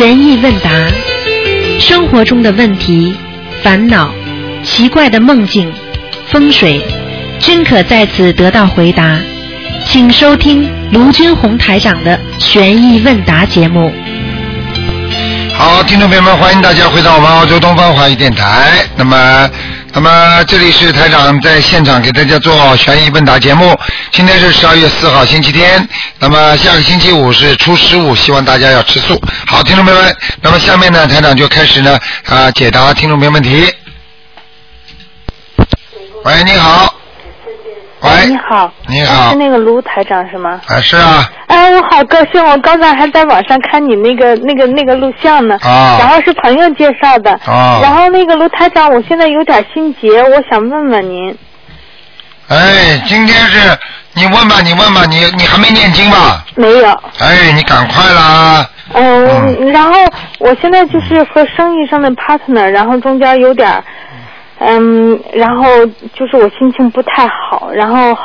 悬疑问答，生活中的问题、烦恼、奇怪的梦境、风水，均可在此得到回答。请收听卢军红台长的悬疑问答节目。好，听众朋友们，欢迎大家回到我们澳洲东方华语电台。那么，那么这里是台长在现场给大家做悬疑问答节目。今天是十二月四号，星期天。那么下个星期五是初十五，希望大家要吃素。好，听众朋友们，那么下面呢，台长就开始呢啊解答听众朋友问题。喂，你好。喂，哎你好，你好是那个卢台长是吗？啊，是啊，哎，我好高兴，我刚才还在网上看你那个那个那个录像呢，啊然后是朋友介绍的，啊然后那个卢台长，我现在有点心结，我想问问您，哎，今天是你问吧，你问吧，你你还没念经吧？没有，哎，你赶快啦！嗯，然后我现在就是和生意上的 partner，然后中间有点，嗯，然后就是我心情不太好，然后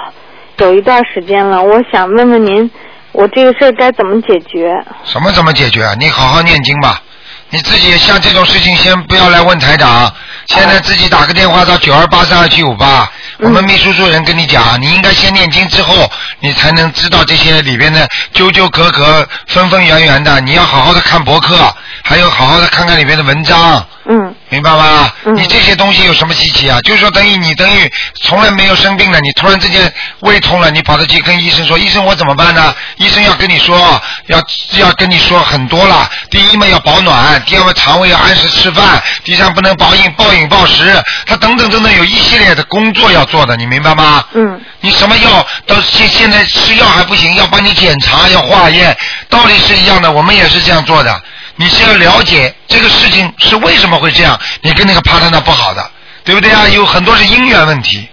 有一段时间了，我想问问您，我这个事儿该怎么解决？什么怎么解决啊？你好好念经吧。你自己像这种事情，先不要来问台长，现在自己打个电话到九二八三二七五八，我们秘书处人跟你讲，你应该先念经之后，你才能知道这些里边的纠纠葛葛、纷纷圆圆的。你要好好的看博客，还有好好的看看里边的文章。嗯明白吗？嗯你这些东西有什么稀奇啊？就是说，等于你等于从来没有生病了，你突然之间胃痛了，你跑到去跟医生说，医生我怎么办呢？医生要跟你说，要要跟你说很多了。第一嘛要保暖，第二嘛肠胃要按时吃饭，第三不能暴饮暴饮暴食，他等等等等有一系列的工作要做的，你明白吗？嗯你什么药到现现在吃药还不行，要帮你检查，要化验，道理是一样的，我们也是这样做的。你是要了解这个事情是为什么会这样，你跟那个 partner 不好的，对不对啊？有很多是姻缘问题，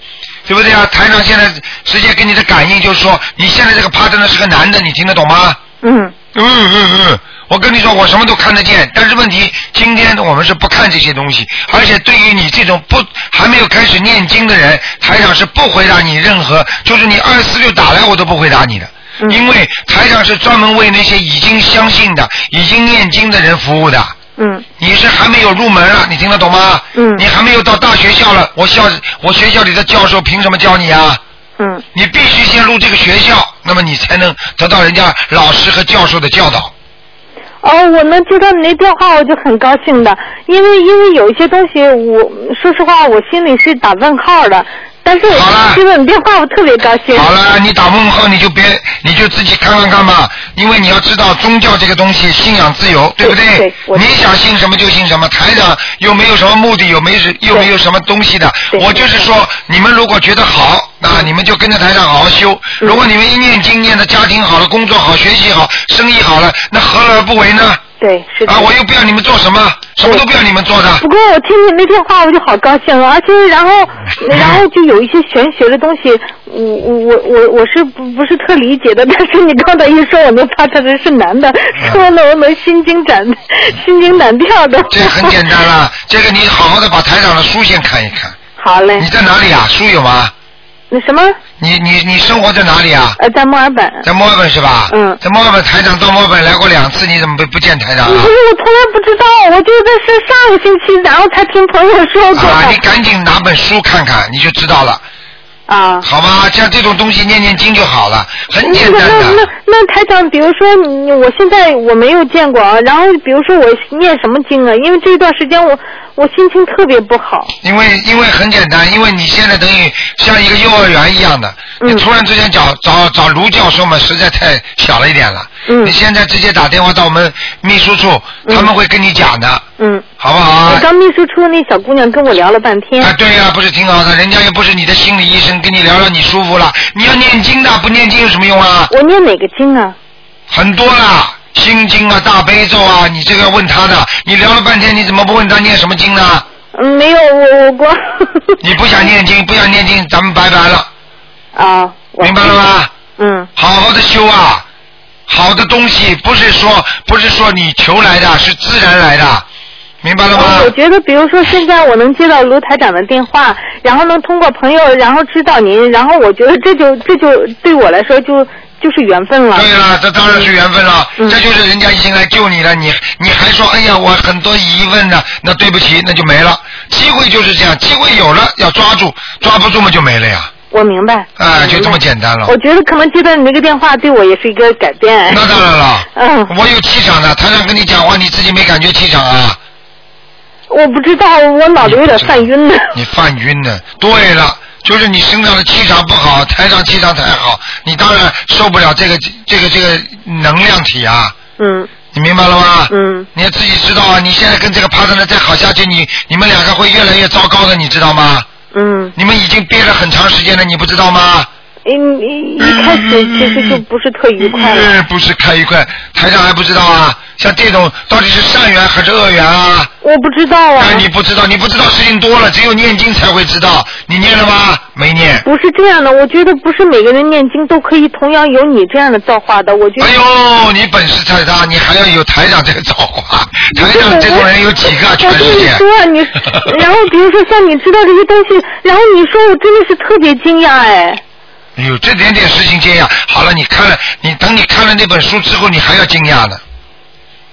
对不对啊？台长现在直接给你的感应就是说，你现在这个 partner 是个男的，你听得懂吗？嗯嗯嗯嗯，我跟你说，我什么都看得见，但是问题，今天我们是不看这些东西，而且对于你这种不还没有开始念经的人，台长是不回答你任何，就是你二四六打来我都不回答你的。嗯因为台长是专门为那些已经相信的、已经念经的人服务的。嗯你是还没有入门啊，你听得懂吗？嗯你还没有到大学校了，我校我学校里的教授凭什么教你啊？嗯你必须先入这个学校，那么你才能得到人家老师和教授的教导。哦，我能接到你那电话，我就很高兴的，因为因为有一些东西我，说实话，我心里是打问号的，但是好了你电话，我特别高兴。好了，你打问号你就别，你就自己看看看吧，因为你要知道宗教这个东西，信仰自由，对不对？你想信什么就信什么，台长又没有什么目的，又没是又没有什么东西的。我就是说，你们如果觉得好，那你们就跟着台长好好修。嗯如果你们一念经念的家庭好了，工作好，学习好，生意好了，那何乐而不为呢？对，是的。啊，我又不要你们做什么，什么都不要你们做的。不过我听你那天话，我就好高兴，而且然后 然后就有一些玄学的东西，我我我我我是不不是特理解的，但是你刚才一说，我能发他的是男的，说的我能心惊胆 心惊胆跳的。这很简单了，这个你好好的把台长的书先看一看。好嘞你，在哪里啊？书有吗？那什么你你你生活在哪里啊？呃，在墨尔本。在墨尔本是吧？嗯在墨尔本，台长到墨尔本来过两次，你怎么不不见台长啊不是？我从来不知道，我就在是上个星期，然后才听朋友说过啊，你。赶紧拿本书看看，你就知道了，啊。好吗？像这种东西念念经就好了，很简单那那那。那台长，比如说你，我现在我没有见过啊，然后比如说我念什么经啊？因为这段时间我我心情特别不好。因为因为很简单，因为你现在等于像一个幼儿园一样的，嗯你突然之间找找找卢教授嘛，实在太小了一点了。嗯你现在直接打电话到我们秘书处，嗯他们会跟你讲的，嗯，好不好啊我？刚秘书处那小姑娘跟我聊了半天。啊，对呀、不是挺好的，人家又不是你的心理医生，跟你聊聊你舒服了。你要念经的，不念经有什么用啊？我念哪个经啊？很多啦，心经啊、大悲咒啊，你这个问他的，你聊了半天，你怎么不问他念什么经呢？嗯，没有，我我光。你不想念经，不想念经，咱们拜拜了，啊。明白了吗？嗯好好的修啊，好的东西不是说不是说你求来的，是自然来的，明白了吗？我觉得，比如说现在我能接到卢台长的电话，然后能通过朋友，然后知道您，然后我觉得这就这就对我来说就就是缘分了。对了，这当然是缘分了，嗯这就是人家已经来救你了，你你还说哎呀我很多疑问呢，那对不起，那就没了。机会就是这样，机会有了要抓住，抓不住嘛就没了呀，我明白。啊，我明白就这么简单了我。觉得可能接到你那个电话，对我也是一个改变。那当然了，嗯，我有气场的，台上跟你讲话，你自己没感觉气场啊？我不知道，我脑子有点犯晕呢。你犯晕呢？对了，就是你身上的气场不好，台上气场太好，你当然受不了这个这个这个能量体啊，嗯你明白了吗？嗯，你要自己知道啊！你现在跟这个 partner 再好下去，你你们两个会越来越糟糕的，你知道吗？嗯，你们已经憋了很长时间了，你不知道吗？嗯一一开始其实就不是特愉快了。嗯，不是开愉快，台上还不知道啊？像这种到底是善缘还是恶缘啊？我不知道啊哎，，你不知道，你不知道事情多了，只有念经才会知道。你念了吗？没念。不是这样的。我觉得不是每个人念经都可以同样有你这样的造化的。我觉得哎呦，你本事太大，你还要有台长这个造化。台长这种人有几个？全我跟你世界。说，你，然后比如说像你知道这些东西，然后你说我真的是特别惊讶哎。哎呦，这点点事情惊讶。好了，你看了，你等你看了那本书之后，你还要惊讶呢。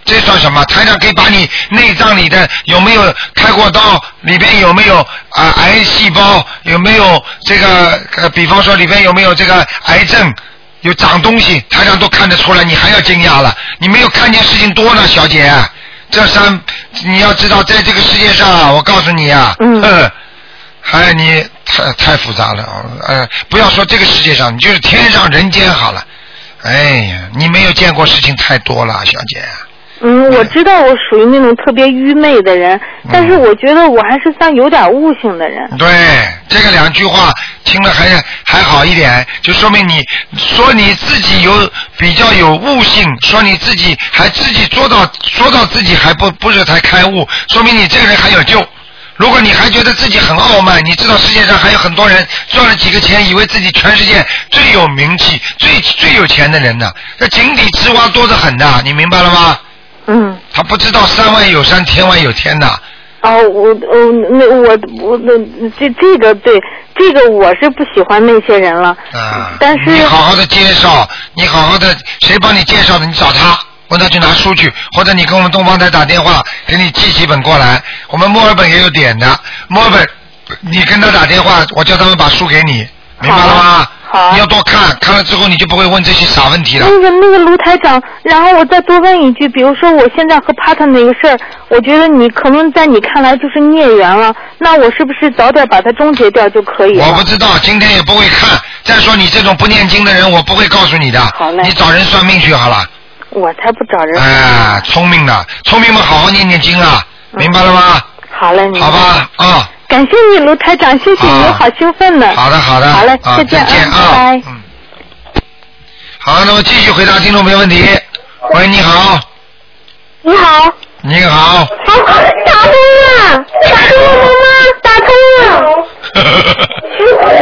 这算什么？台长可以把你内脏里的有没有开过刀，里边有没有啊、癌细胞，有没有这个呃，比方说里边有没有这个癌症，有长东西，台长都看得出来，你还要惊讶了。你没有看见事情多呢，小姐。这三你要知道，在这个世界上，我告诉你啊，嗯哼哎，你太太复杂了，呃，不要说这个世界上，你就是天上人间好了。哎呀，你没有见过事情太多了，小姐。嗯，我知道我属于那种特别愚昧的人，但是我觉得我还是算有点悟性的人。对，这个两句话听了还还好一点，就说明你说你自己有比较有悟性，说你自己还自己做到说到自己还不不是才开悟，说明你这个人还有救。如果你还觉得自己很傲慢，你知道世界上还有很多人赚了几个钱，以为自己全世界最有名气、最最有钱的人呢？那井底之蛙多得很的，你明白了吗？嗯，他不知道山外有山，天外有天的。哦，我我那我我那这这个对这个我是不喜欢那些人了。啊，但是你好好的介绍，你好好的，谁帮你介绍的？你找他，问他去拿书去，或者你跟我们东方台打电话，给你寄几本过来。我们墨尔本也有点的，墨尔本，你跟他打电话，我叫他们把书给你，明白了吗？你要多看，看了之后你就不会问这些傻问题了。那个那个卢台长，然后我再多问一句，比如说我现在和 partner 那个事儿，我觉得你可能在你看来就是孽缘了，那我是不是早点把它终结掉就可以了？我不知道，今天也不会看。再说你这种不念经的人，我不会告诉你的。好嘞你找人算命去好了。我才不找人。哎，聪明的，聪明们，好好念念经啊，明白了吗？好嘞，你好吧，啊、感谢你，卢台长，谢谢你，好我好兴奋呢。好的，好的，好嘞，啊，再见啊，见啊，拜拜。嗯。好，那么继续回答听众朋友问题。喂，你好，你好，你好，啊，打通了，打通了 吗？打通了。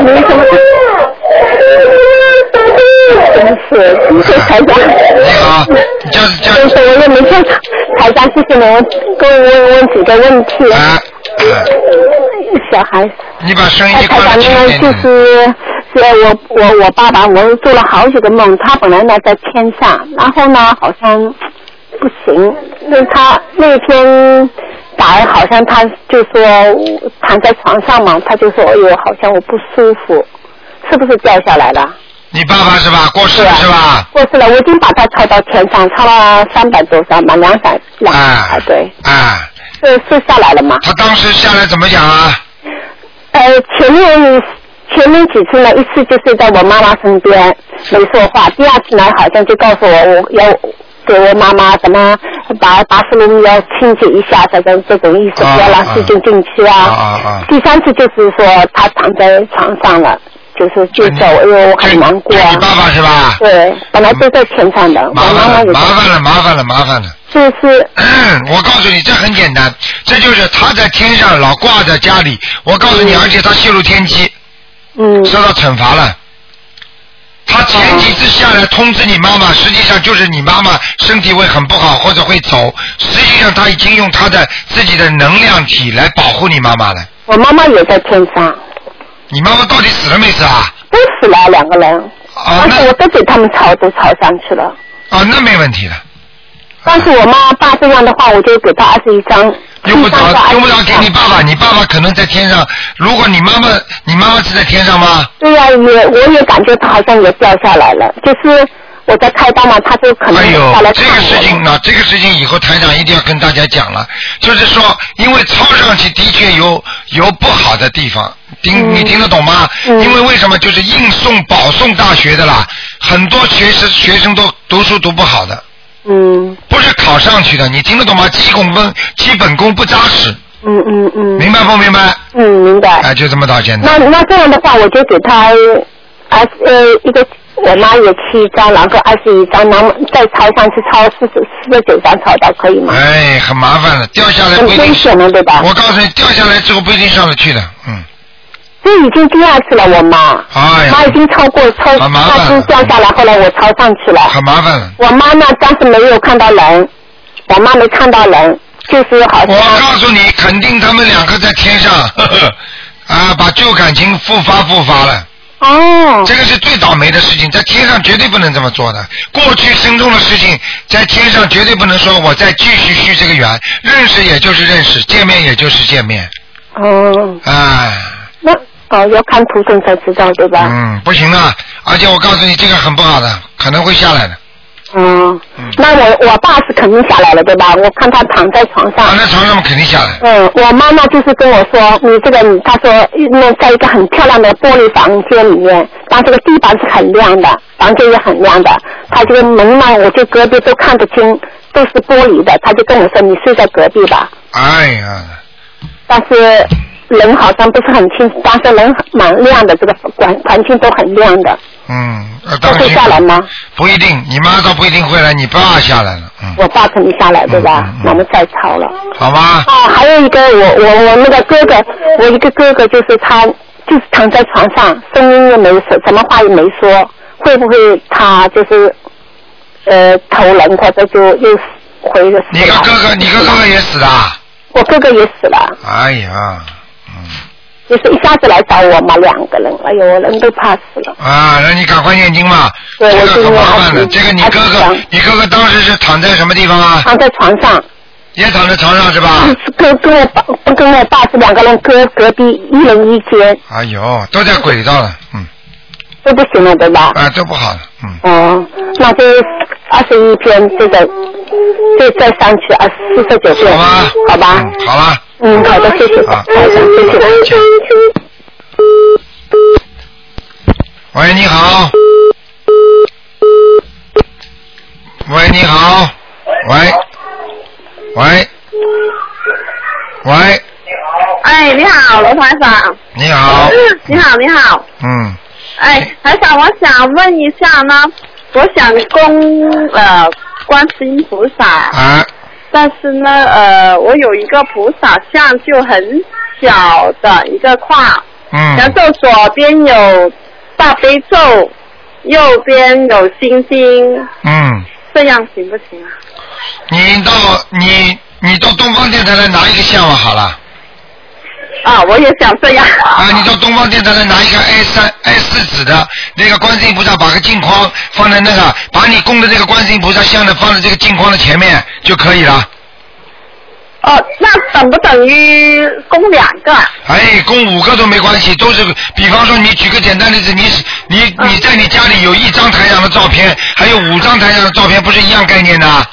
没什么。真是，谢谢台长。你好，你叫叫真是，我也没听台长，谢谢你跟我问问几个问题。小孩，你把声音关了轻那个就点点。是是我我我爸爸，我做了好几个梦，他本来呢在天上，然后呢好像不行，那他那天打好像他就说躺在床上嘛，他就说哎呦好像我不舒服，是不是掉下来了？你爸爸是吧？过世了是吧？过世了，我已经把他抄到天上，抄了三百多张，满两百两百啊，对，啊，是是下来了吗？他当时下来怎么讲啊？呃，前面前面几次呢，一次就是在我妈妈身边没说话，第二次呢好像就告诉我我要给我妈妈怎么把把斯路要清洁一下，这种这种意思，啊不要让细菌进去啊啊。啊啊！第三次就是说他躺在床上了，就是就走，哎呦我很难过啊你。爸爸是吧？对，本来都在天上的，我麻烦了，麻烦了，麻烦了，麻烦了。就是 我告诉你，这很简单，这就是他在天上老挂在家里。我告诉你，而且他泄露天机，嗯受到惩罚了。他前几次下来通知你妈妈，实际上就是你妈妈身体会很不好或者会走，实际上他已经用他的自己的能量体来保护你妈妈了。我妈妈也在天上，你妈妈到底死了没死啊？都死了两个人。啊，那但是我都给他们抄都抄上去了。啊，那没问题的。但是我妈爸这样的话，我就给他二十一张，用不着七张到用不着21给你爸爸，你爸爸可能在天上。如果你妈妈，你妈妈是在天上吗？对呀、也我也感觉他好像也掉下来了，就是我在开刀嘛，他就可能哎呦下来，这看我个事情，那这个事情以后台长一定要跟大家讲了，就是说，因为抄上去的确有有不好的地方，听、嗯你听得懂吗？嗯因为为什么就是硬送保送大学的啦，很多学生学生都读书读不好的，嗯不是考上去的，你听得懂吗？基本功基本功不扎实，嗯嗯嗯，明白不明白？嗯明白。哎，就这么到现在。那那这样的话，我就给他啊呃一个，我妈也七张，然后二十一张，然后再抄上去抄四十四十九张抄到，可以吗？哎，很麻烦的，掉下来很危不一定。险的，对吧？我告诉你，掉下来之后不一定上得去的，嗯。这已经第二次了，我妈，哎呀妈已经超过超，她已经掉下来，后来我抄上去了。很麻烦了。我妈呢，当时没有看到人，我妈没看到人，就是好像我告诉你，肯定他们两个在天上，呵呵啊，把旧感情复发复发了。哦，这个是最倒霉的事情，在天上绝对不能这么做的。过去生中的事情，在天上绝对不能说我再继续续这个缘，认识也就是认识，见面也就是见面，哦，哎，那哦要看图腾才知道，对吧？嗯，不行啊，而且我告诉你，这个很不好的，可能会下来的。嗯。嗯，那我我爸是肯定下来了，对吧？我看他躺在床上。躺。在床上，肯定下来。嗯，我妈妈就是跟我说，你这个你，她说那在一个很漂亮的玻璃房间里面，但这个地板是很亮的，房间也很亮的，她这个门呢，我就隔壁都看得清，都是玻璃的，她就跟我说你睡在隔壁吧，哎呀，但是人好像不是很清，但是人蛮亮的，这个环环境都很亮的，嗯，要他会。下来吗？不一定，你妈倒不一定会来，你爸下来了，嗯，我爸肯定下来，对吧？我们再吵了。好吗？啊，还有一个我我我那个哥哥，我一个哥哥就是他就是躺在床上，声音也没说，什么话也没说，会不会他就是呃投人或者就又死回了？你个哥哥，你个哥哥也死了啊？我哥哥也死了，哎呀，嗯，就是一下子来找我嘛，两个人，哎呦，人都怕死了。啊，那你赶快念经嘛，对这个很麻烦的。这个你哥哥你哥哥当时是躺在什么地方啊？躺在床上，也躺在床上是吧？是跟跟我爸跟我爸是两个人隔隔壁一人一间，哎呦，都在轨道了，嗯，都不行了，对吧？啊，都不好了，嗯，哦，那就二十一篇这个，就再上去二四十九篇，好吧，好吧？嗯，好了，嗯，好的，谢谢，好台长，谢谢。喂，你好，喂，你好，喂，喂，喂，哎，你好，罗台长。你好，你好，你好。嗯，哎，台长，我想问一下呢，我想供呃观世音菩萨，啊，但是呢呃我有一个菩萨像就很小的一个框，然嗯，后左边有大悲咒，右边有心经，嗯，这样行不行啊？你到你你到东方电台来拿一个像我好了。啊，我也想这样。啊，你到东方电台来拿一个 A 三 A 四纸的那个观世音菩萨，把个镜框放在那个，把你供的这个观世音菩萨像的放在这个镜框的前面就可以了。哦，那等不等于供两个？哎，供五个都没关系，都是，比方说你举个简单例子，你你你在你家里有一张台上的照片，还有五张台上的照片，不是一样概念的？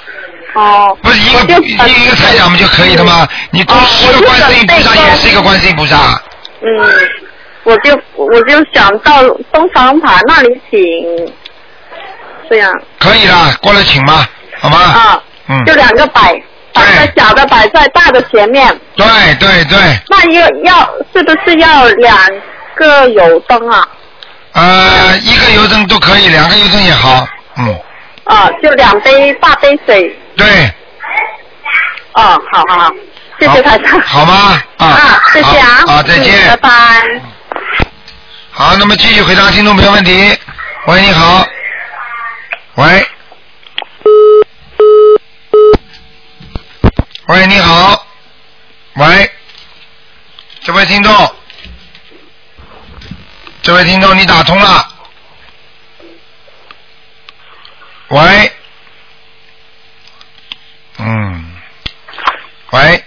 哦，不是一个一个一个台长不就可以了吗？你供哦十个观世音菩萨也是一个观世音菩萨。嗯，我就我就想到东方塔那里请，这样可以啦，过来请吧，好吗？啊，嗯，就两个摆，把那个小的摆在大的前面。对对对，那要要是不是要两个油灯啊？呃，一个油灯都可以，两个油灯也好，嗯，啊，就两杯大杯水。对，哦，好好好，谢谢台长。好吗？啊，啊，谢谢啊。好，再见。嗯拜拜。好，那么继续回答听众朋友问题。喂，你好。喂。喂，你好。喂，这位听众，这位听众，你打通了。喂，嗯，喂，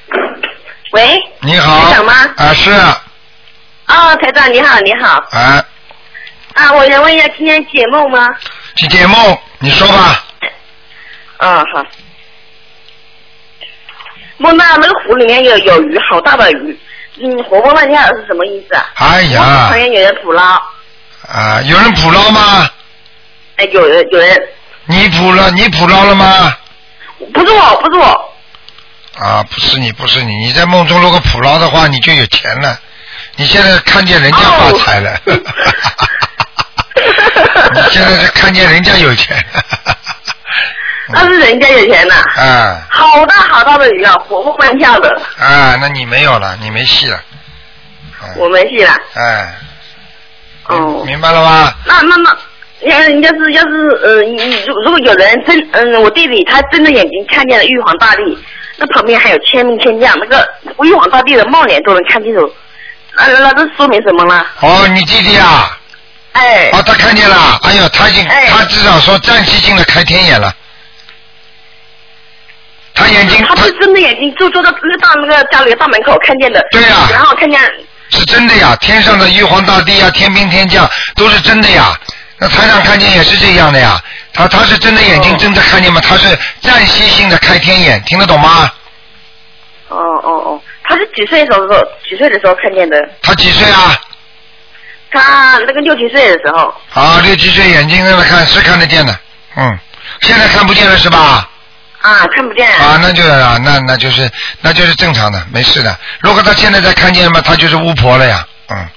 喂，你好。台长吗啊，是啊，台长你好，你好啊，啊，我想问一下，今天解梦吗？去解梦，你说吧。嗯，好。梦到那个湖里面有有鱼，好大的鱼，嗯，活蹦乱跳是什么意思啊？哎我呀旁，边有人捕捞，啊，有人捕捞吗？哎，有人有人，你捕了，你捕捞了吗？不是我，不是我，啊，不是你，不是你，你在梦中如果捕捞的话，你就有钱了。你现在看见人家发财了，哦。你现在是看见人家有钱，那是人家有钱呐，啊。好大好大的鱼啊，活蹦乱跳的，啊，那你没有了，你没戏了，嗯我没戏了。哎，哦，明白了吗？那那那，要是要是要是呃，如如果有人睁嗯，我弟弟他睁着眼睛看见了玉皇大帝，那旁边还有千兵千将，那个玉皇大帝的帽脸都能看清楚，那那这说明什么呢？哦，你弟弟啊，哎，哦，他看见了，哎。呦，他已经，哎他至少说暂时性的开天眼了，他眼睛，他他是睁着眼睛就坐到那个大那个家里的大门口看见的，对呀。然后看见是真的呀，天上的玉皇大帝呀，天兵天将都是真的呀。那台上看见也是这样的呀，他他是睁着眼睛哦睁着看见吗？他是暂时性的开天眼，听得懂吗？哦哦哦，他是几岁的时候几岁的时候看见的？他几岁啊？他那个六七岁的时候，啊，六七岁眼睛让他看是看得见的，嗯，现在看不见了是吧？啊，看不见。啊，那就是啊，那那就是那就是正常的，没事的。如果他现在再看见嘛，他就是巫婆了呀，嗯，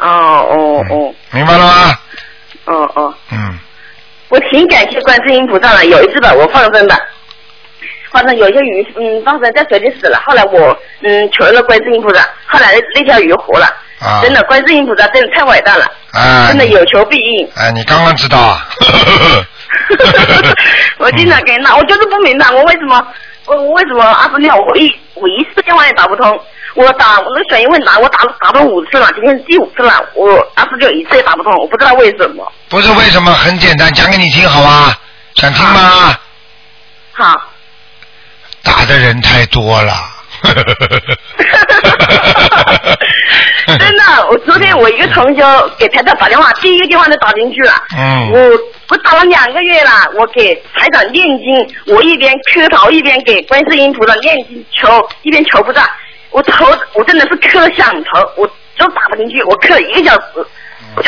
哦哦哦明白了吗？哦哦。嗯，我挺感谢观世音菩萨的。有一次吧，我放生吧，放生有一些鱼，嗯，放生在水里死了。后来我嗯求了观世音菩萨，后来那条鱼活了。啊真的，观世音菩萨真的太伟大了，啊，真的有求必应。哎，你刚刚知道啊？我经常给人打，我就是不明白，我为什么我我为什么二十六我一我一次电话也打不通，我打我那选一问答我打打通五次了，今天是第五次了，我二十六一次也打不通，我不知道为什么。不是为什么？很简单，讲给你听好吗？想听吗？好。打的人太多了。真的，我昨天我一个同学给台长打电话，第一个电话就打进去了。嗯我我打了两个月了，我给台长念经，我一边磕头一边给观世音菩萨念经求，一边求菩萨。我头我真的是磕响头，我就打不进去，我磕了一个小时。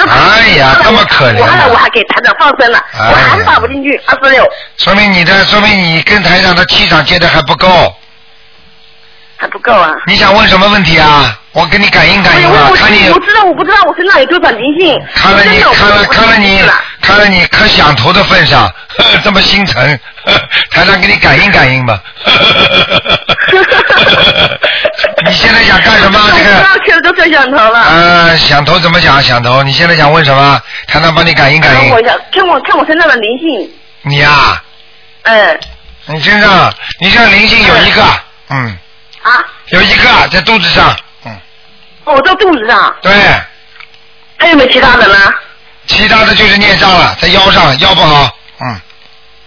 哎呀这么可怜啊我后来我还给台长放生了，哎我还是打不进去，二十六说明你的，说明你跟台长的气场接的还不够。还不够啊。你想问什么问题啊？我给你感应感应吧，我我看你我知道我不知道我身上有多少灵性，看了你看了我看了你看了你磕响头的份上，呵这么心疼，台长给你感应感应吧。你现在想干什么？这个不知道个磕了都磕响头了。呃，想头怎么想？想头，你现在想问什么？台长帮你感应感应。看我。想看我看我身上的灵性，你呀、嗯。你身上你身上灵性有一个，嗯，啊，有一个在肚子上，嗯，哦在肚子上，对，还有没有其他的呢？其他的就是念障了，在腰上，腰不好，嗯，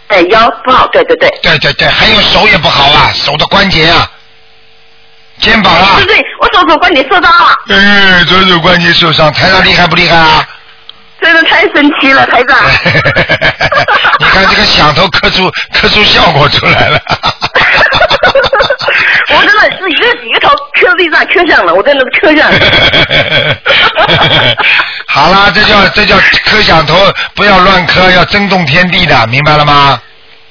哎，腰不好，对对对，对对对，还有手也不好啊，手的关节啊，肩膀啊对，对，我左手关节受伤了，哎，左手关节受伤，台长厉害不厉害啊？真的太神奇了，台长。你看这个响头磕出磕出效果出来了。我真的是一个一个头磕地上磕响了，我真的是磕响了。好啦，这叫这叫磕响头，不要乱磕，要震动天地的，明白了吗？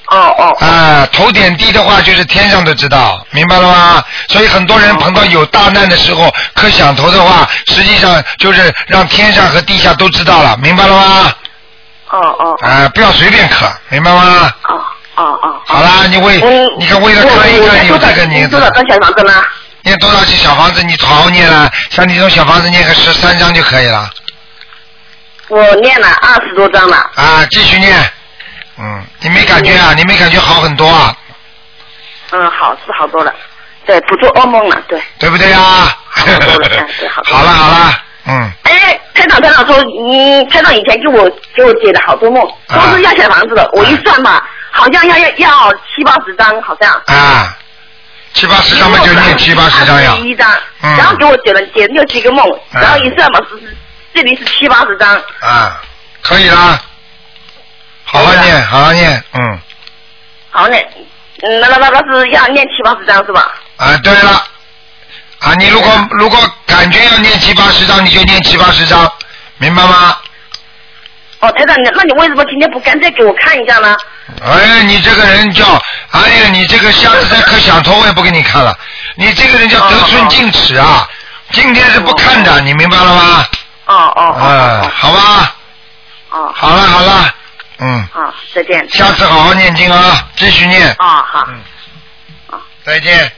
哦哦，啊，头点地的话，就是天上都知道，明白了吗？所以很多人碰到有大难的时候磕响头的话，实际上就是让天上和地下都知道了，明白了吗？哦哦啊，不要随便磕，明白吗？哦哦哦。好啦，你为嗯，你看为了看一看有这个名字多，少张小房子呢？念多少张小房子，你好好念了，像你这种小房子念个十三张就可以了。我念了二十多张了。啊，继续念。嗯，你没感觉啊？你没感觉好很多啊？嗯，好是好多了，对，不做噩梦了，对。对不对啊？好多了 好多了好了好了，嗯，哎，台长台长说，你，台长以前给我给我解了好多梦，都是要小房子的。我一算嘛，好像要要要七八十张，好像。啊，七八十张嘛就念七八十张呀一张，嗯然后给我解了解六七个梦，然后一算嘛是是这里是七八十张，啊，可以啦，好好念，好好念，嗯，好嘞，嗯，那那那那是要念七八十张是吧？啊，对了，啊，你如果如果感觉要念七八十张，你就念七八十张，明白吗？哦，台长，那你为什么今天不干脆给我看一下呢？哎，你这个人叫，哎呀，你这个下次再磕响头我也不给你看了，你这个人叫得寸进尺啊，今天是不看的，你明白了吗？哦哦哦嗯，好吧，哦。好了好了，嗯，好，再见。下次好好念经啊，继续念。啊好。嗯，再见。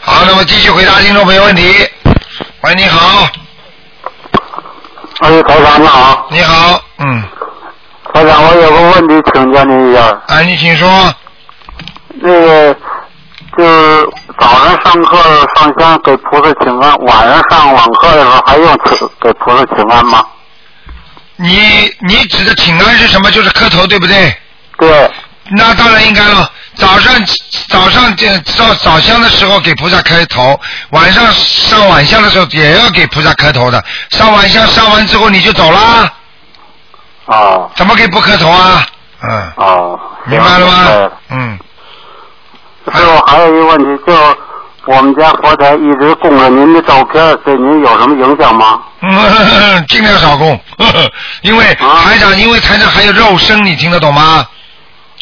好，那么继续回答听众朋友问题。喂，你好，哎，台长你好，你好，嗯，台长，我有个问题请教您一下。哎，你请说。那个就是早上上课上香给菩萨请安，晚上上网课的时候还用请给菩萨请安吗？你你指的请安是什么？就是磕头，对不对？对。那当然应该了。早上早上这烧早香的时候给菩萨磕头，晚上上晚香的时候也要给菩萨磕头的。上晚香上完之后你就走啦，啊怎么可以不磕头啊？嗯，哦，明白了吗？嗯，还有还有一个问题，就我们家佛台一直供着您的照片，对您有什么影响吗？嗯，尽量少供，呵 呵因为台长，因为台长还有肉身，你听得懂吗？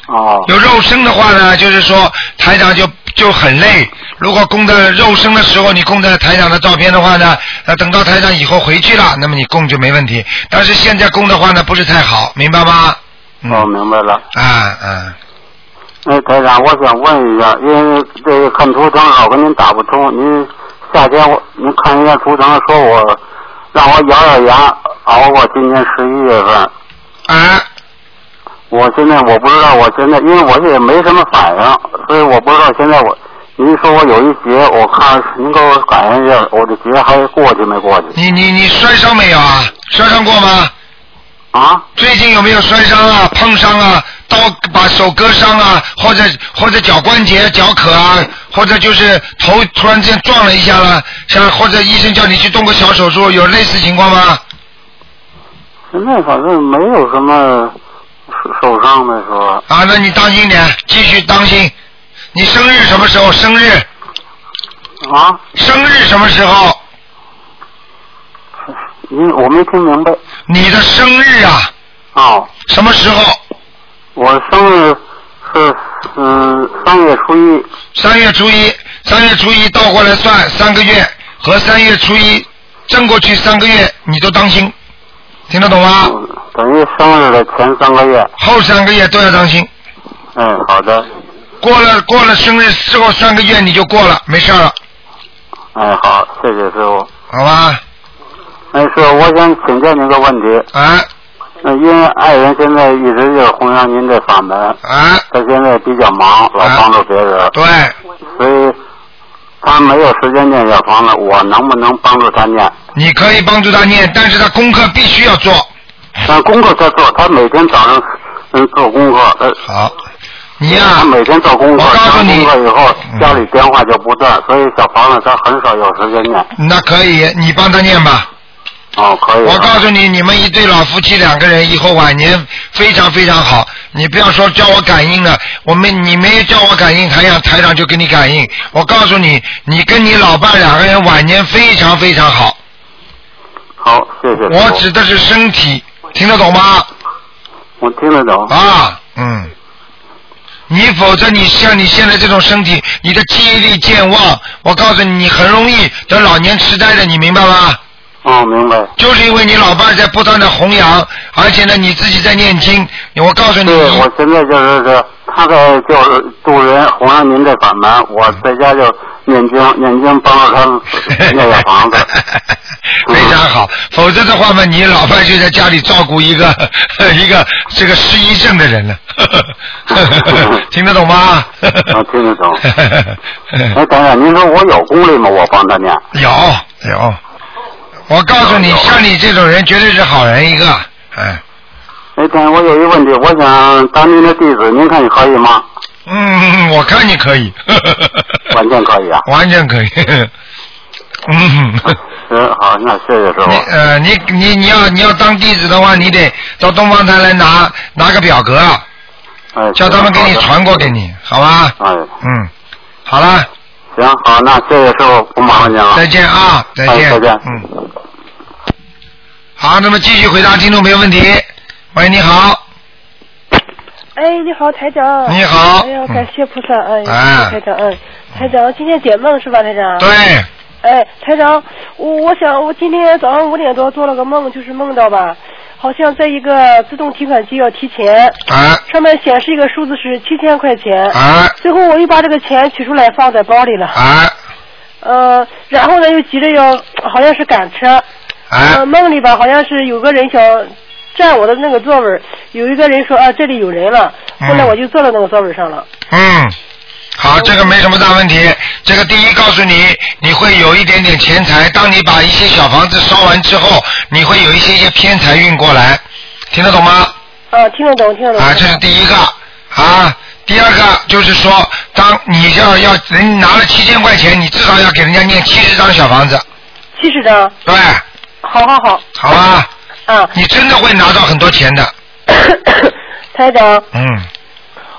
哦。有肉身的话呢，就是说台长就就很累。如果供的肉身的时候，你供的台长的照片的话呢，那等到台长以后回去了，那么你供就没问题。但是现在供的话呢，不是太好，明白吗？哦，明白了。啊啊，哎，台长，我想问一下，因为这个看图腾老跟您打不通，您夏天我您看一下图腾，说我让我咬咬牙熬过今年十一月份。啊。我现在我不知道，我现在因为我也没什么反应，所以我不知道现在我您说我有一劫，我看您给我感应一下，我的劫还过去没过去？你你你摔伤没有啊？摔伤过吗？啊？最近有没有摔伤啊、碰伤啊、刀把手割伤啊，或者或者脚关节、脚渴啊，或者就是头突然间撞了一下了，像或者医生叫你去动个小手术，有类似情况吗？现在反正没有什么受受伤的是吧。啊，那你当心点，继续当心。你生日什么时候？生日？啊？生日什么时候？你我没听明白。你的生日啊？哦。什么时候？我生日是嗯三月初一。三月初一，三月初一倒过来算三个月，和三月初一正过去三个月，你都当心，听得懂吗？等于生日的前三个月。后三个月都要当心。嗯，好的。过了过了生日之后三个月你就过了，没事了，哎，好，谢谢师傅。好吧？哎，师傅，我想请教您个问题。啊。呃，因为爱人现在一直就是弘扬您这法门。啊。他现在比较忙，老帮助别人。对。所以，他没有时间念小房子，我能不能帮助他念？你可以帮助他念，但是他功课必须要做。但功课他做，他每天早上嗯做功课。呃、好。你呀、他每天做功课，我告诉你以后，家里电话就不断，所以小房子他很少有时间念。那可以，你帮他念吧。哦，可以。我告诉你，你们一对老夫妻两个人以后晚年非常非常好。你不要说叫我感应了，我们你没有叫我感应，台长台长就给你感应。我告诉你，你跟你老伴两个人晚年非常非常好。好，谢谢。我指的是身体，听得懂吗？我听得懂。啊，嗯。你否则你像你现在这种身体，你的记忆力健忘，我告诉你，你很容易得老年痴呆的，你明白吗？哦，明白。就是因为你老伴儿在不断的弘扬，而且呢你自己在念经，我告诉你，对，我现在就是说他在就是渡人弘扬您这法门，我在家就念经念经，帮助他们念 小房子。非常好，否则的话嘛，你老伴就在家里照顾一个 一个这个失忆症的人了，听得懂吗？啊听得懂。哎，等等，您说我有功力吗？我帮他念。有有，我告诉你，像你这种人绝对是好人一个，哎，那天我有一个问题，我想当您的弟子，您看你可以吗？嗯，我看你可以，完全可以啊。完全可以，嗯，嗯 好，那谢谢师傅。呃，你你你要你要当弟子的话，你得到东方台来拿拿个表格，哎，叫他们给你传过给你，好吧？哎，嗯，好了，行，好，那谢谢师傅，不麻烦您了。再见啊，再见，哎再见嗯。好，那么继续回答听众朋友问题。喂，你好，哎，你好，台长。你好哎呀，感谢菩萨，哎，哎台长，嗯，台长，今天解梦是吧，台长？对，哎，台长，我我想我今天早上五点多做了个梦，就是梦到吧，好像在一个自动提款机要提钱，啊上面显示一个数字是七千块钱，啊最后我又把这个钱取出来放在包里了，啊呃，然后呢又急着要，好像是赶车，呃，啊梦里吧好像是有个人想占我的那个座位，有一个人说啊这里有人了，后来嗯我就坐到那个座位上了。嗯，好，这个没什么大问题。这个第一告诉你，你会有一点点钱财。当你把一些小房子烧完之后，你会有一些些偏财运过来，听得懂吗？啊，听得懂，听得懂。啊，这是第一个啊。第二个就是说，当你要要人拿了七千块钱，你至少要给人家念七十张小房子，七十张。对，好好好。好吧？啊。你真的会拿到很多钱的，台长，嗯，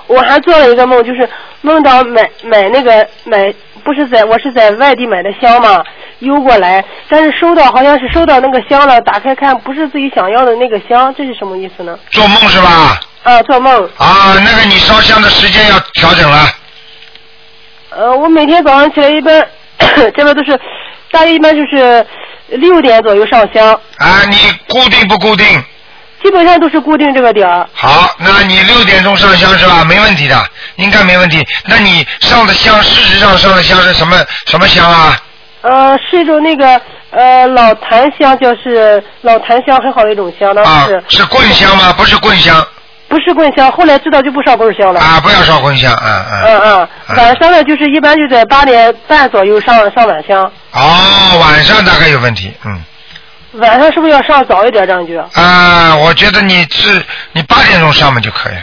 我还做了一个梦，就是梦到买买那个买，不是在我是在外地买的香嘛，邮过来，但是收到好像是收到那个香了，打开看不是自己想要的那个香，这是什么意思呢？做梦是吧？啊，做梦。啊，那个你烧香的时间要调整了。呃，我每天早上起来一般，这边都是大约一般就是六点左右上香，啊，你固定不固定？基本上都是固定这个点儿。好，那你六点钟上香是吧？没问题的，应该没问题。那你上的香，事实上上的香是什么什么香啊？呃，是一种那个呃老檀香，就是老檀香很好的一种香，当啊，是棍香吗？不是棍香不是棍香，后来知道就不烧棍香了。啊，不要烧棍香，嗯嗯。嗯嗯，晚上呢就是一般就在八点半左右上上晚香，哦，晚上大概有问题，嗯。晚上是不是要上早一点这样就？啊，我觉得你是你八点钟上嘛就可以了，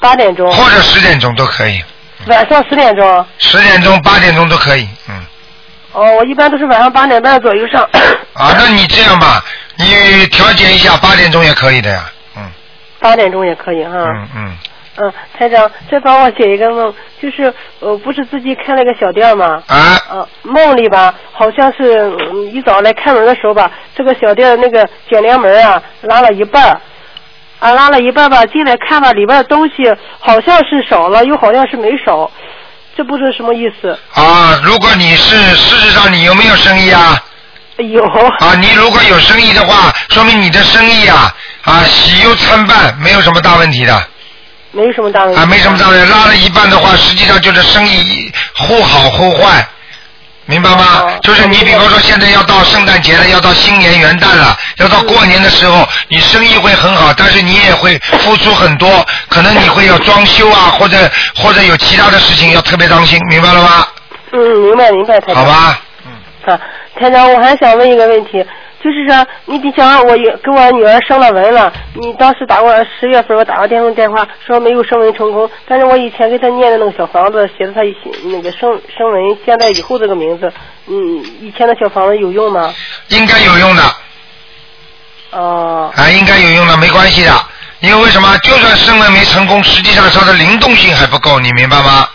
八点钟。或者十点钟都可以，晚上十点钟。十点钟、八点钟都可以，嗯。哦，我一般都是晚上八点半左右上。啊，那你这样吧，你调节一下，八点钟也可以的呀，嗯八点钟也可以哈。嗯嗯。嗯，台长，再帮我解一个梦，就是呃，不是自己开了个小店吗？啊。呃，梦里吧，好像是、嗯、一早来开门的时候吧，这个小店的那个卷帘门啊拉了一半儿，啊拉了一半吧，进来看吧，里边的东西好像是少了，又好像是没少，这不知什么意思。啊，如果你是事实上你有没有生意啊？有。啊，你如果有生意的话，说明你的生意啊啊喜忧参半，没有什么大问题的。没什么大问题。啊，没什么大问题。拉了一半的话，实际上就是生意忽好忽坏，明白吗？就是你比方说现在要到圣诞节了，要到新年元旦了，要到过年的时候，你生意会很好，但是你也会付出很多，可能你会要装修啊，或者或者有其他的事情要特别当心，明白了吗？嗯，明白明白，台长。好吧。嗯啊，台长，我还想问一个问题，就是说，你比方我也给我女儿生了文了，你当时打过十月份我打过电话电话说没有生文成功，但是我以前给她念的那个小房子写的她那个生生文，现在以后这个名字，嗯，以前的小房子有用吗？应该有用的。哦。啊，应该有用的，没关系的。因为为什么？就算生文没成功，实际上它的灵动性还不够，你明白吗？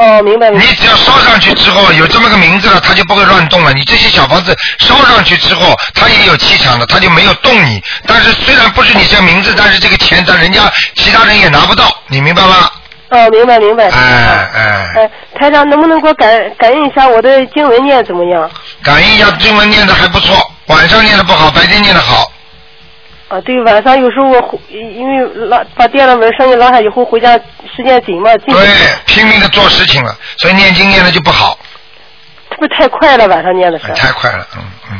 哦，明白。明白你只要烧上去之后有这么个名字了，它就不会乱动了。你这些小房子烧上去之后，它也有气场的，它就没有动你。但是虽然不是你这个名字，但是这个钱，但人家其他人也拿不到，你明白吗？哦，明白明白。哎哎，哎，台长能不能给我感感应一下我的经文念怎么样？感应一下经文念的还不错，晚上念的不好，白天念的好。啊，对，晚上有时候我回因为拉把电脑门生意拉下以后，回家时间紧嘛，进对，拼命的做事情了，所以念经念的就不好，是不是太快了？晚上念的是。太快了，嗯嗯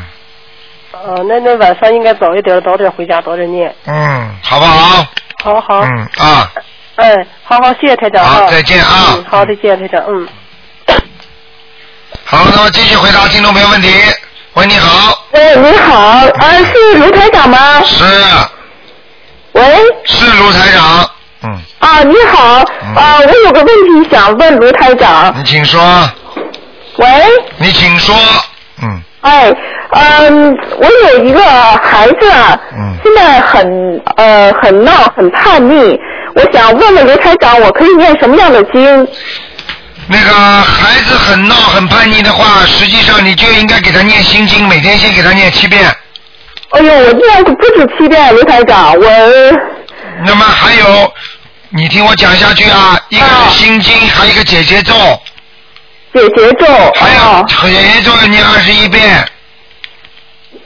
哦，那那晚上应该早一点，早点回家，早点念。嗯，好不好？好好。嗯啊，哎，好好，谢谢台长好啊。再见啊嗯，好，再见，台长，嗯。好，那么继续回答听众朋友问题。喂，你好。喂，你好，啊，是卢台长吗？是。喂。是卢台长。嗯。啊，你好，啊，我有个问题想问卢台长。你请说。喂。你请说。嗯。哎，嗯，我有一个孩子，嗯现在很呃很闹，很叛逆，我想问问卢台长，我可以念什么样的经？那个孩子很闹很叛逆的话，实际上你就应该给他念心经，每天先给他念七遍。哎呦，我念过不止七遍，刘台长，我那么还有，你听我讲下去啊，一个是心经，还有一个解结咒。解结咒。还有解结咒要念二十一遍。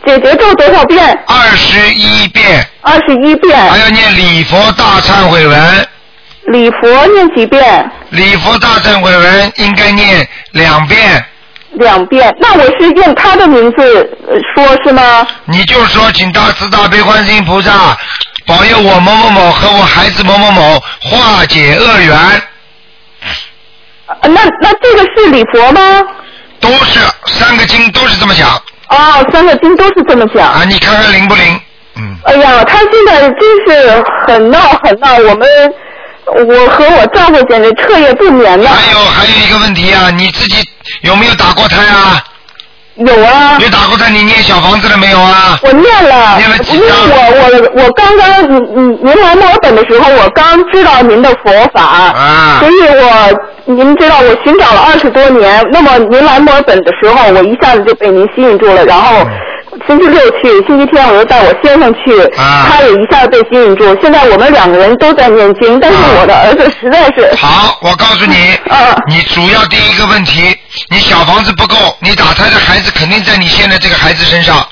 解结咒多少遍？二十一遍。二十一遍。还要念礼佛大忏悔文。礼佛念几遍？礼佛大忏悔文应该念两遍。两遍。那我是用他的名字呃说是吗？你就说，请大慈大悲观世音菩萨保佑我某某某和我孩子某某某化解恶缘。呃那那这个是礼佛吗？都是三个经都是这么讲。哦，三个经都是这么讲。啊，你看看灵不灵？嗯哎呀，他现在真是很闹很闹，我们我和我丈夫简直彻夜不眠呐。还有还有一个问题啊，你自己有没有打过胎啊？有啊。你打过胎？你念小房子了没有啊？我念了，念了几因为张？我我我刚刚您您您来墨尔本的时候，我刚知道您的佛法，啊所以我您知道我寻找了二十多年，那么您来墨尔本的时候，我一下子就被您吸引住了，然后。星期六去，星期天我又带我先生去，啊他也一下子被吸引住。现在我们两个人都在念经，但是我的儿子实在是好，我告诉你，啊你主要第一个问题，你小房子不够，你打胎的孩子肯定在你现在这个孩子身上。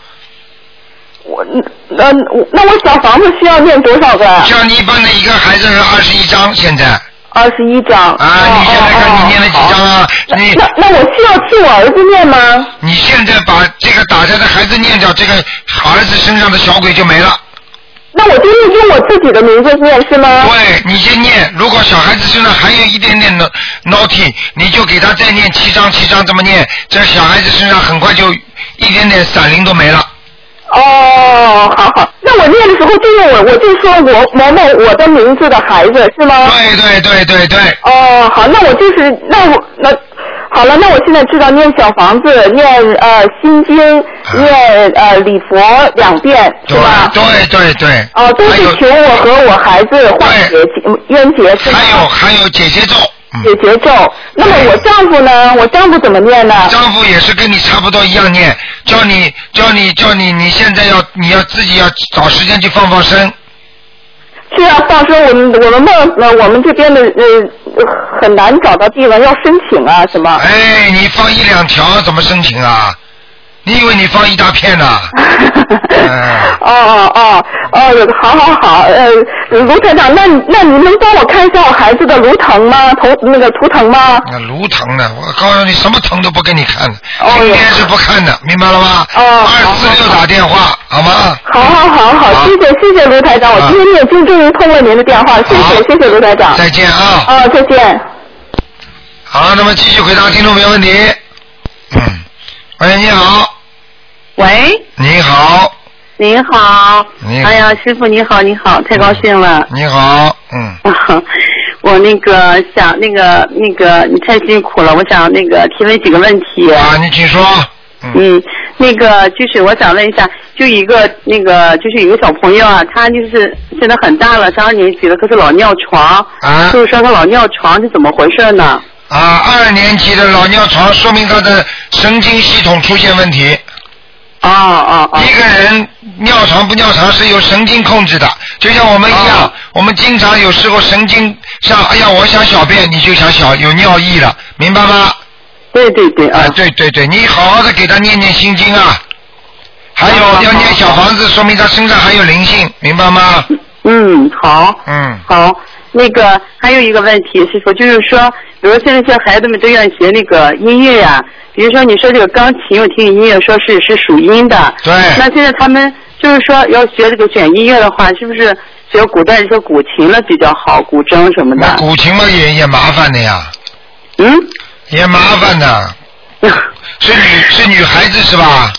我那那我小房子需要念多少个？像你一般的一个孩子是二十一张，现在。二十一张。啊，你现在看你念了几张啊？你那那我需要替我儿子念吗？你现在把这个打胎的孩子念掉，这个儿子身上的小鬼就没了。那我就是用我自己的名字念是吗？对，你先念。如果小孩子身上还有一点点的 naughty，你就给他再念七张七张这么念，这小孩子身上很快就一点点闪灵都没了。哦，好好，那我念的时候就用我，我就说我某某我的名字的孩子是吗？对对对对对。哦，好，那我就是那我那好了，那我现在知道念小房子，念呃心经，念呃礼佛两遍是吧？对对对。哦，都是求我和我孩子化解冤结是吗？还有还有姐姐咒。解节奏。那么我丈夫呢？我丈夫怎么念呢？丈夫也是跟你差不多一样念，叫你叫你叫你，你现在要你要自己要找时间去放放生。是啊，放生我们我们梦呃我们这边的呃很难找到地方要申请啊什么？哎，你放一两条怎么申请啊？你以为你放一大片呢、哎哦哦哦哦，好好好，呃，卢台长，那那你能帮我看一下我孩子的颅腾吗？头那个图腾吗？那颅疼呢？我告诉你，什么疼都不给你看的，哦今天是不看的，明白了吗？哦，二四六打电话，好吗？好好好好，谢谢谢谢卢台长，我今天念经终于通过您的电话，谢谢谢谢卢台长。再见啊！啊，再见。好，那么继续回答听众朋友问题。嗯，喂，你好，喂，你好，您好。你好哎呀，师傅你好，你好，太高兴了。你好，嗯，我那个想那个那个你太辛苦了，我想那个提问几个问题。啊，你请说。嗯，那个就是我想问一下，就一个那个就是有个小朋友啊，他就是现在很大了，上二年级了，可是老尿床。啊。就是说他老尿床是怎么回事呢？啊，二年级的老尿床说明他的神经系统出现问题。啊啊啊。一个人尿床不尿床是由神经控制的，就像我们一样，哦我们经常有时候神经像，哎呀，我想小便，你就想小有尿意了，明白吗？对对对啊，对对对，你好好的给他念念心经啊，还有要念小房子，说明他身上还有灵性，明白吗？嗯，好。嗯。好，那个还有一个问题，师傅，就是说，比如现在像孩子们都愿意学那个音乐呀、比如说你说这个钢琴，我听音乐说是是属阴的。对。那现在他们就是说要学这个选音乐的话，是不是学古代这个古琴了比较好，古筝什么的？古琴嘛也也麻烦的呀。嗯。也麻烦的。是女是女孩子是吧？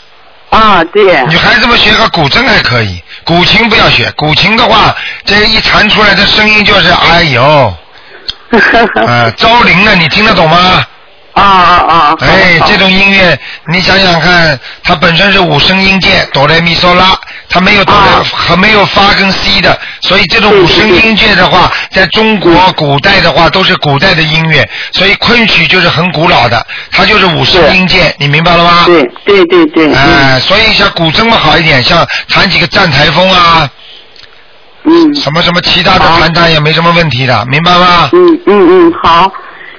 啊，对。女孩子们学个古筝还可以，古琴不要学。古琴的话，这一弹出来的声音就是哎呦，呃，招灵了，你听得懂吗？啊啊啊！哎，这种音乐，你想想看，它本身是五声音阶，哆来咪嗦拉，它没有哆来，还没有发跟 C 的，所以这种五声音阶的话，在中国古代的话都是古代的音乐，所以昆曲就是很古老的，它就是五声音阶，你明白了吗？对对对对。哎，所以像古筝嘛好一点，像弹几个站台风啊，嗯，什么什么其他的弹弹也没什么问题的，明白吗？嗯嗯嗯，好。